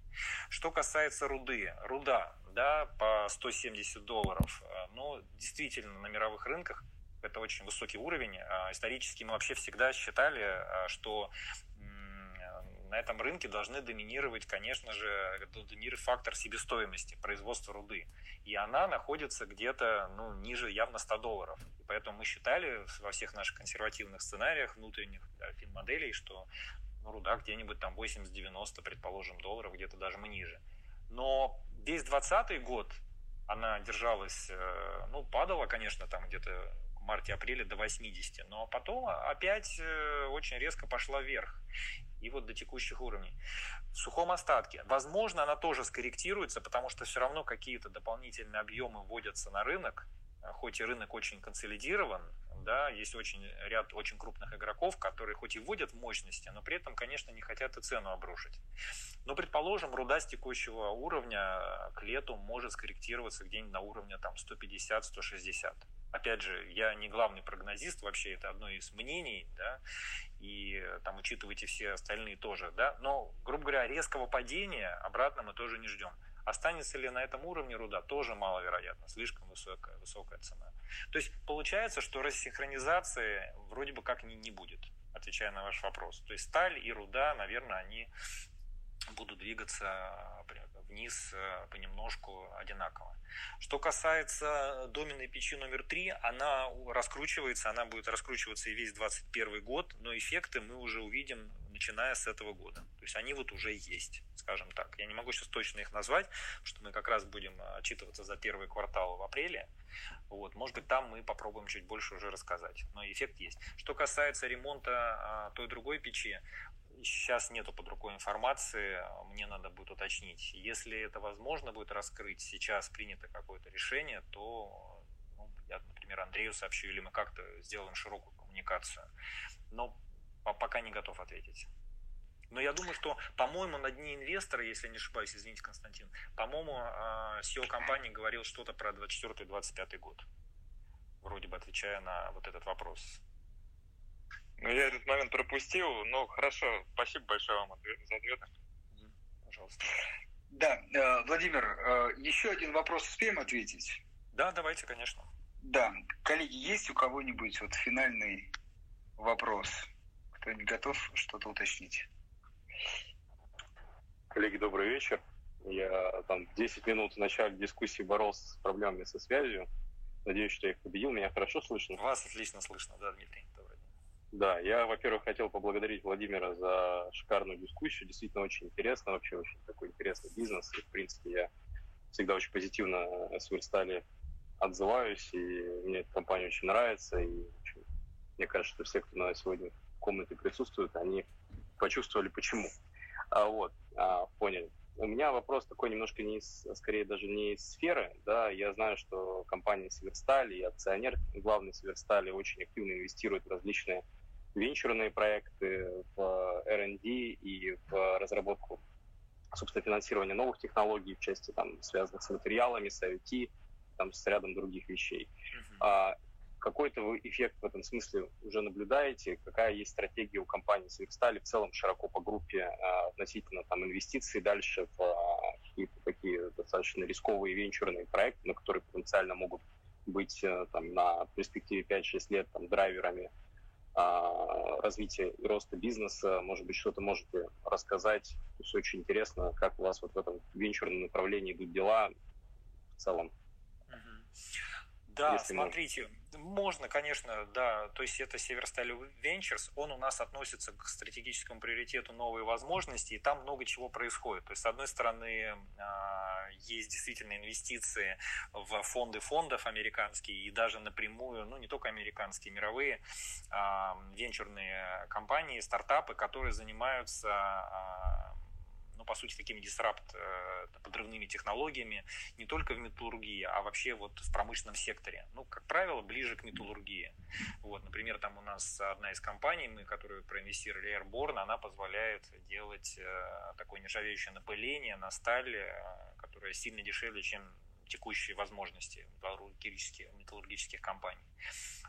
Что касается руды, руда, да, по 170 долларов, а, но действительно на мировых рынках это очень высокий уровень. А, исторически мы вообще всегда считали, что на этом рынке должны доминировать, конечно же, доминировать фактор себестоимости производства руды. И она находится где-то ну, ниже явно 100 долларов. И поэтому мы считали во всех наших консервативных сценариях внутренних да, финмоделей, что ну, руда где-нибудь там 80-90, предположим, долларов, где-то даже мы ниже. Но весь 2020 год она держалась, э, ну, падала, конечно, там где-то марте-апреле до 80, но потом опять э, очень резко пошла вверх. И вот до текущих уровней. В сухом остатке. Возможно, она тоже скорректируется, потому что все равно какие-то дополнительные объемы вводятся на рынок, хоть и рынок очень консолидирован, да, есть очень ряд очень крупных игроков, которые хоть и вводят мощности, но при этом, конечно, не хотят и цену обрушить. Но, предположим, руда с текущего уровня к лету может скорректироваться где-нибудь на уровне там 150-160. Опять же, я не главный прогнозист, вообще это одно из мнений, да, и там учитывайте все остальные тоже, да, но, грубо говоря, резкого падения обратно мы тоже не ждем. Останется ли на этом уровне руда, тоже маловероятно, слишком высокая, высокая цена. То есть получается, что рассинхронизации вроде бы как не, не будет, отвечая на ваш вопрос. То есть сталь и руда, наверное, они будут двигаться вниз э, понемножку одинаково. Что касается доменной печи номер три, она раскручивается, она будет раскручиваться и весь 2021 год, но эффекты мы уже увидим начиная с этого года. То есть они вот уже есть, скажем так. Я не могу сейчас точно их назвать, что мы как раз будем отчитываться за первый квартал в апреле. Вот, может быть, там мы попробуем чуть больше уже рассказать. Но эффект есть. Что касается ремонта а, той другой печи, сейчас нету под рукой информации, мне надо будет уточнить. Если это возможно будет раскрыть, сейчас принято какое-то решение, то ну, я, например, Андрею сообщу, или мы как-то сделаем широкую коммуникацию. Но пока не готов ответить. Но я думаю, что, по-моему, на дне инвестора, если не ошибаюсь, извините, Константин, по-моему, SEO компании говорил что-то про 24-25 год. Вроде бы отвечая на вот этот вопрос. Ну, я этот момент пропустил, но хорошо, спасибо большое вам за ответы. Пожалуйста. Да, э, Владимир, э, еще один вопрос успеем ответить? Да, давайте, конечно. Да, коллеги, есть у кого-нибудь вот финальный вопрос? Кто-нибудь готов что-то уточнить? Коллеги, добрый вечер. Я там 10 минут в начале дискуссии боролся с проблемами со связью. Надеюсь, что я их победил. Меня хорошо слышно? Вас отлично слышно, да, Дмитрий. Да, я, во-первых, хотел поблагодарить Владимира за шикарную дискуссию. Действительно очень интересно, вообще очень такой интересный бизнес. И, в принципе, я всегда очень позитивно о Сверстале отзываюсь, и мне эта компания очень нравится. И мне кажется, что все, кто на сегодня в комнате присутствует, они почувствовали почему. А, вот, а, поняли. У меня вопрос такой немножко не из, скорее даже не из сферы, да, я знаю, что компания Северсталь и акционер главный Северстали очень активно инвестирует в различные венчурные проекты, в R&D и в разработку, собственно, финансирования новых технологий в части, там, связанных с материалами, с IoT, там, с рядом других вещей. Uh-huh. А, какой-то вы эффект в этом смысле уже наблюдаете? Какая есть стратегия у компании Сверстали в целом широко по группе а, относительно там, инвестиций дальше в а, какие-то такие достаточно рисковые венчурные проекты, на которые потенциально могут быть э, там, на перспективе 5-6 лет там, драйверами развития и роста бизнеса. Может быть, что-то можете рассказать. Все очень интересно, как у вас вот в этом венчурном направлении идут дела в целом. Да, смотрите, можно можно, конечно, да. То есть это Северсталь Ventures, он у нас относится к стратегическому приоритету новые возможности, и там много чего происходит. То есть, с одной стороны, а, есть действительно инвестиции в фонды фондов американские, и даже напрямую, ну не только американские, мировые а, венчурные компании, стартапы, которые занимаются а, ну, по сути, такими дисрапт э, подрывными технологиями не только в металлургии, а вообще вот в промышленном секторе. Ну, как правило, ближе к металлургии. Вот, например, там у нас одна из компаний, мы, которую проинвестировали, Airborne, она позволяет делать э, такое нержавеющее напыление на сталь, э, которое сильно дешевле, чем текущие возможности металлургических, металлургических компаний.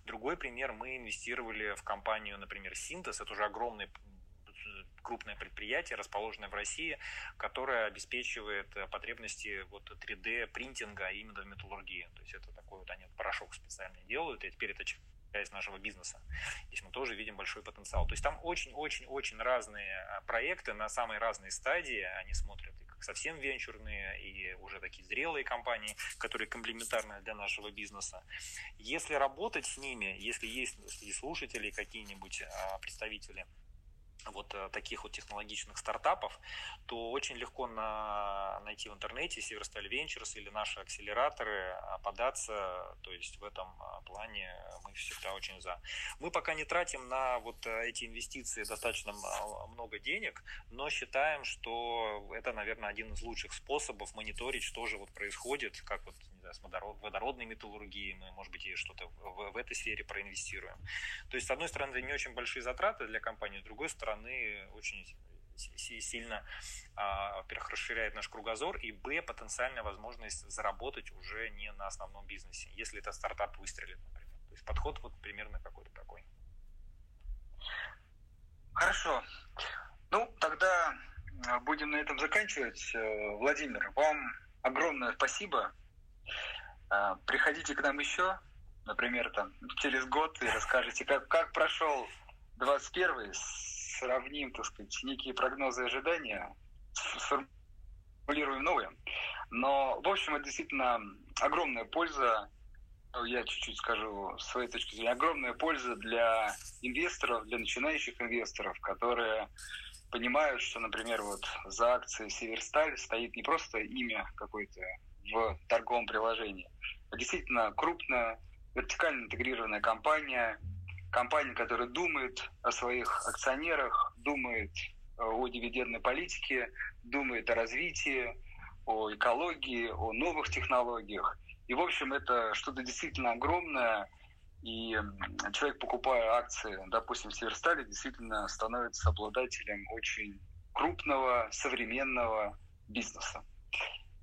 Другой пример, мы инвестировали в компанию, например, Синтез, это уже огромный крупное предприятие, расположенное в России, которое обеспечивает э, потребности вот 3D принтинга именно в металлургии. То есть это такой вот они порошок специально делают, и теперь это часть нашего бизнеса. Здесь мы тоже видим большой потенциал. То есть там очень-очень-очень разные э, проекты на самые разные стадии. Они смотрят как совсем венчурные, и уже такие зрелые компании, которые комплементарны для нашего бизнеса. Если работать с ними, если есть среди слушателей какие-нибудь а, представители вот э, таких вот технологичных стартапов, то очень легко на, найти в интернете Severstyle Ventures или наши акселераторы, а, податься, то есть в этом а, плане мы всегда очень за. Мы пока не тратим на вот э, эти инвестиции достаточно много денег, но считаем, что это, наверное, один из лучших способов мониторить, что же вот происходит, как вот не знаю, с водородной металлургией, мы, может быть, и что-то в, в этой сфере проинвестируем. То есть, с одной стороны, не очень большие затраты для компании, с другой стороны, очень сильно, а, во-первых, расширяет наш кругозор, и, б, потенциальная возможность заработать уже не на основном бизнесе, если это стартап выстрелит, например. То есть подход вот примерно какой-то такой. Хорошо. Ну, тогда а, будем на этом заканчивать. Э, Владимир, вам огромное спасибо. А, приходите к нам еще, например, там, через год и расскажите, как, как прошел 21 сравним, так сказать, некие прогнозы и ожидания, сформулируем новые. Но, в общем, это действительно огромная польза, я чуть-чуть скажу с своей точки зрения, огромная польза для инвесторов, для начинающих инвесторов, которые понимают, что, например, вот за акцией Северсталь стоит не просто имя какое-то в торговом приложении, а действительно крупная вертикально интегрированная компания, компания, которая думает о своих акционерах, думает э, о дивидендной политике, думает о развитии, о экологии, о новых технологиях. И, в общем, это что-то действительно огромное. И человек, покупая акции, допустим, в Северстале, действительно становится обладателем очень крупного, современного бизнеса.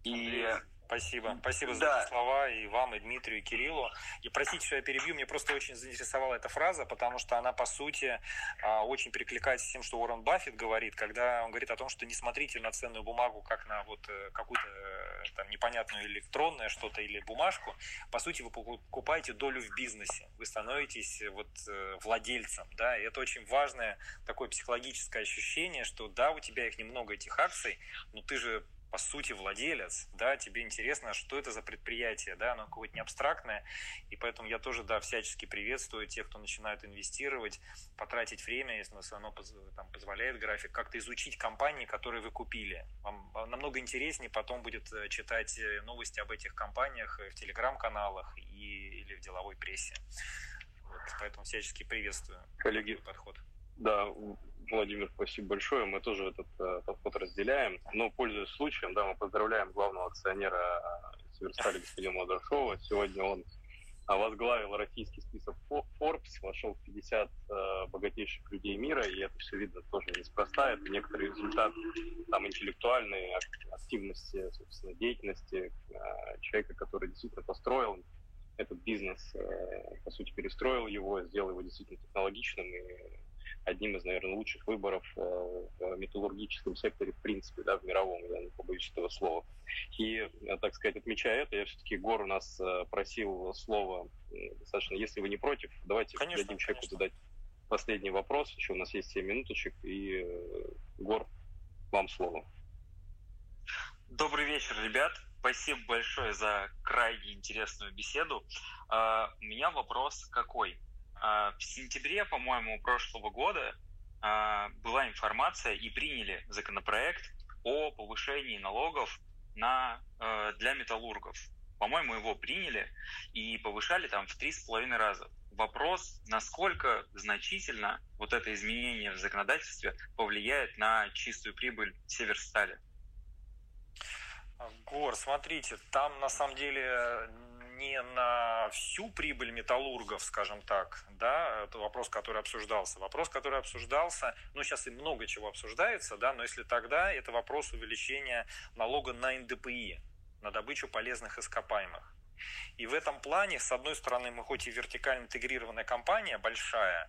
И Спасибо. Спасибо да. за эти слова и вам, и Дмитрию, и Кириллу. И простите, что я перебью, мне просто очень заинтересовала эта фраза, потому что она, по сути, а, очень перекликается с тем, что Уоррен Баффет говорит, когда он говорит о том, что не смотрите на ценную бумагу как на вот э, какую-то э, там непонятную электронное что-то или бумажку. По сути, вы покупаете долю в бизнесе, вы становитесь вот э, владельцем, да, и это очень важное такое психологическое ощущение, что да, у тебя их немного, этих акций, но ты же по сути, владелец, да, тебе интересно, что это за предприятие, да, оно какое-то не абстрактное, и поэтому я тоже, да, всячески приветствую тех, кто начинает инвестировать, потратить время, если оно там, позволяет график, как-то изучить компании, которые вы купили. Вам намного интереснее потом будет э, читать э, новости об этих компаниях в телеграм-каналах и, или в деловой прессе. Вот, поэтому всячески приветствую Коллеги, подход. Да, Владимир, спасибо большое. Мы тоже этот э, подход разделяем. Но, пользуясь случаем, да, мы поздравляем главного акционера э, Северстали господина Младашова. Сегодня он возглавил российский список Forbes, вошел в 50 э, богатейших людей мира, и это все видно тоже неспроста. Это некоторый результат там, интеллектуальной активности, собственно, деятельности человека, который действительно построил этот бизнес, по сути, перестроил его, сделал его действительно технологичным и одним из, наверное, лучших выборов э, в металлургическом секторе, в принципе, да, в мировом, я не побоюсь этого слова. И, э, так сказать, отмечая это, я все-таки Гор у нас э, просил слово достаточно, если вы не против, давайте конечно, дадим человеку конечно. задать последний вопрос, еще у нас есть 7 минуточек, и Гор, вам слово. Добрый вечер, ребят. Спасибо большое за крайне интересную беседу. Uh, у меня вопрос какой? А, в сентябре, по-моему, прошлого года а, была информация и приняли законопроект о повышении налогов на, э, для металлургов. По-моему, его приняли и повышали там в три с половиной раза. Вопрос, насколько значительно вот это изменение в законодательстве повлияет на чистую прибыль Северстали? Гор, смотрите, там на самом деле не на всю прибыль металлургов, скажем так, да, это вопрос, который обсуждался. Вопрос, который обсуждался, ну, сейчас и много чего обсуждается, да, но если тогда, это вопрос увеличения налога на НДПИ, на добычу полезных ископаемых. И в этом плане, с одной стороны, мы хоть и вертикально интегрированная компания, большая,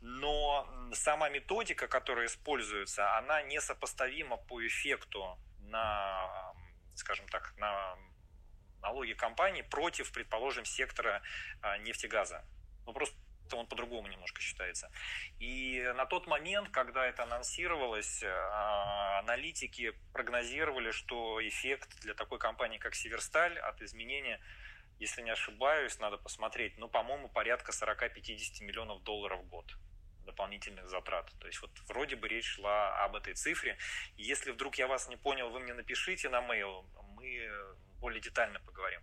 но сама методика, которая используется, она несопоставима по эффекту на, скажем так, на налоги компаний против, предположим, сектора а, нефтегаза. Ну, просто он по-другому немножко считается. И на тот момент, когда это анонсировалось, а, аналитики прогнозировали, что эффект для такой компании, как Северсталь, от изменения, если не ошибаюсь, надо посмотреть, ну, по-моему, порядка 40-50 миллионов долларов в год. дополнительных затрат. То есть вот вроде бы речь шла об этой цифре. Если вдруг я вас не понял, вы мне напишите на mail, мы более детально поговорим.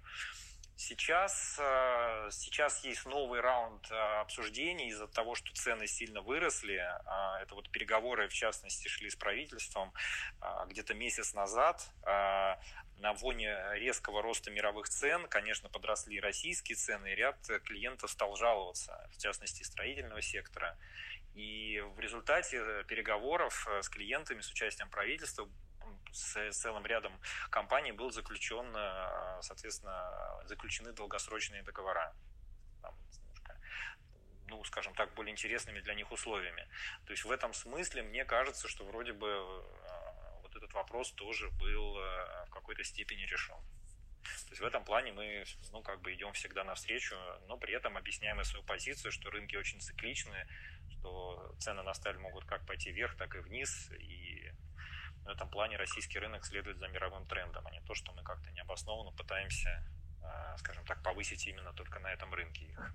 Сейчас, э, сейчас есть новый раунд э, обсуждений из-за того, что цены сильно выросли. А, это вот переговоры, в частности, шли с правительством где-то месяц назад. На фоне резкого роста мировых цен, конечно, подросли российские цены, и ряд клиентов стал жаловаться, в частности, строительного сектора. И в результате переговоров э, с клиентами, с участием правительства, с целым рядом компаний был заключен, э, соответственно, заключены долгосрочные договора. Там, ну, скажем так, более интересными для них условиями. То есть в этом смысле мне кажется, что вроде бы э, вот этот вопрос тоже был э, в какой-то степени решен. То есть в этом плане мы, ну, как бы идем всегда навстречу, но при этом объясняем и свою позицию, что рынки очень цикличны, что цены на сталь могут как пойти вверх, так и вниз, и в этом плане российский рынок следует за мировым трендом, а не то, что мы как-то необоснованно пытаемся, а, скажем так, повысить именно только на этом рынке их.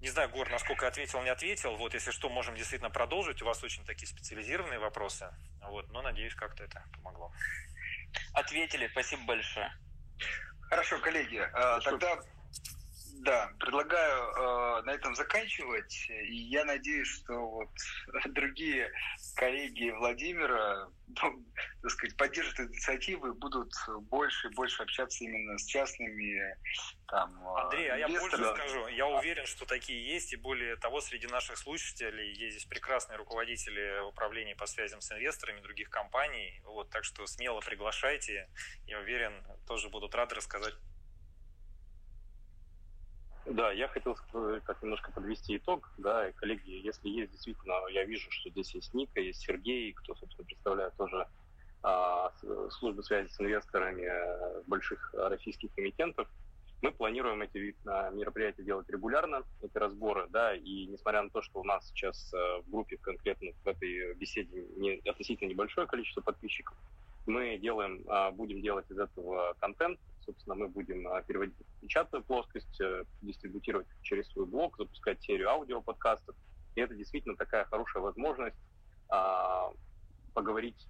Не знаю, Гор, насколько ответил, не ответил. Вот, если что, можем действительно продолжить. У вас очень такие специализированные вопросы. Вот, но надеюсь, как-то это помогло. Ответили, спасибо большое. Хорошо, коллеги, а, тогда да, предлагаю э, на этом заканчивать. И я надеюсь, что вот (laughs) другие коллеги Владимира, ну, так сказать, поддержат инициативы, будут больше и больше общаться именно с частными там, Андрей, а я больше скажу. Я уверен, что такие есть, и более того, среди наших слушателей есть здесь прекрасные руководители управления по связям с инвесторами других компаний. Вот, так что смело приглашайте. Я уверен, тоже будут рады рассказать да, я хотел как немножко подвести итог, да, и, коллеги, если есть действительно, я вижу, что здесь есть Ника, есть Сергей, кто, собственно, представляет тоже а, службы связи с инвесторами э, больших российских эмитентов, мы планируем эти мероприятия делать регулярно, эти разборы, да, и несмотря на то, что у нас сейчас э, в группе конкретно в этой беседе не, относительно небольшое количество подписчиков, мы делаем, а, будем делать из этого контент, собственно, мы будем а, переводить в печатную плоскость, э, дистрибутировать через свой блог, запускать серию аудиоподкастов. И это действительно такая хорошая возможность а, поговорить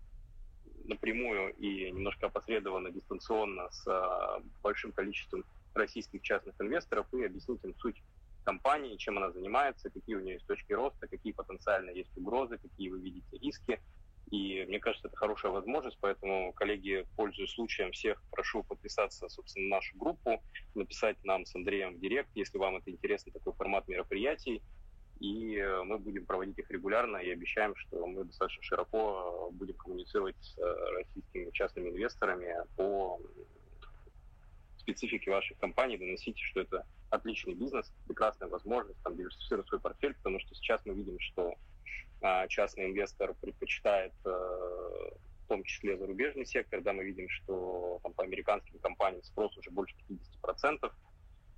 напрямую и немножко опосредованно, дистанционно с а, большим количеством российских частных инвесторов и объяснить им суть компании, чем она занимается, какие у нее есть точки роста, какие потенциально есть угрозы, какие вы видите риски, и мне кажется, это хорошая возможность, поэтому, коллеги, пользуясь случаем, всех прошу подписаться, собственно, на нашу группу, написать нам с Андреем в директ, если вам это интересно, такой формат мероприятий. И э, мы будем проводить их регулярно и обещаем, что мы достаточно широко э, будем коммуницировать с э, российскими частными инвесторами по специфике вашей компании, доносить, что это отличный бизнес, прекрасная возможность там, диверсифицировать свой портфель, потому что сейчас мы видим, что а частный инвестор предпочитает э, в том числе зарубежный сектор, да, мы видим, что там, по американским компаниям спрос уже больше 50%,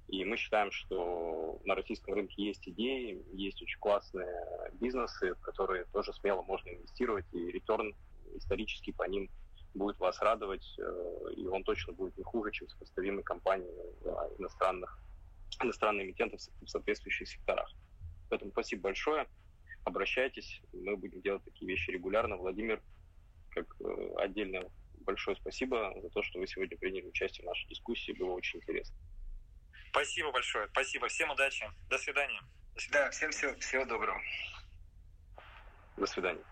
и мы считаем, что на российском рынке есть идеи, есть очень классные бизнесы, в которые тоже смело можно инвестировать, и ретерн исторически по ним будет вас радовать, э, и он точно будет не хуже, чем сопоставимые компании иностранных, иностранных эмитентов в соответствующих секторах. Поэтому спасибо большое обращайтесь, мы будем делать такие вещи регулярно. Владимир, как э, отдельно большое спасибо за то, что вы сегодня приняли участие в нашей дискуссии, было очень интересно. Спасибо большое, спасибо, всем удачи, до свидания. До свидания. Да, всем всего, всего доброго. До свидания.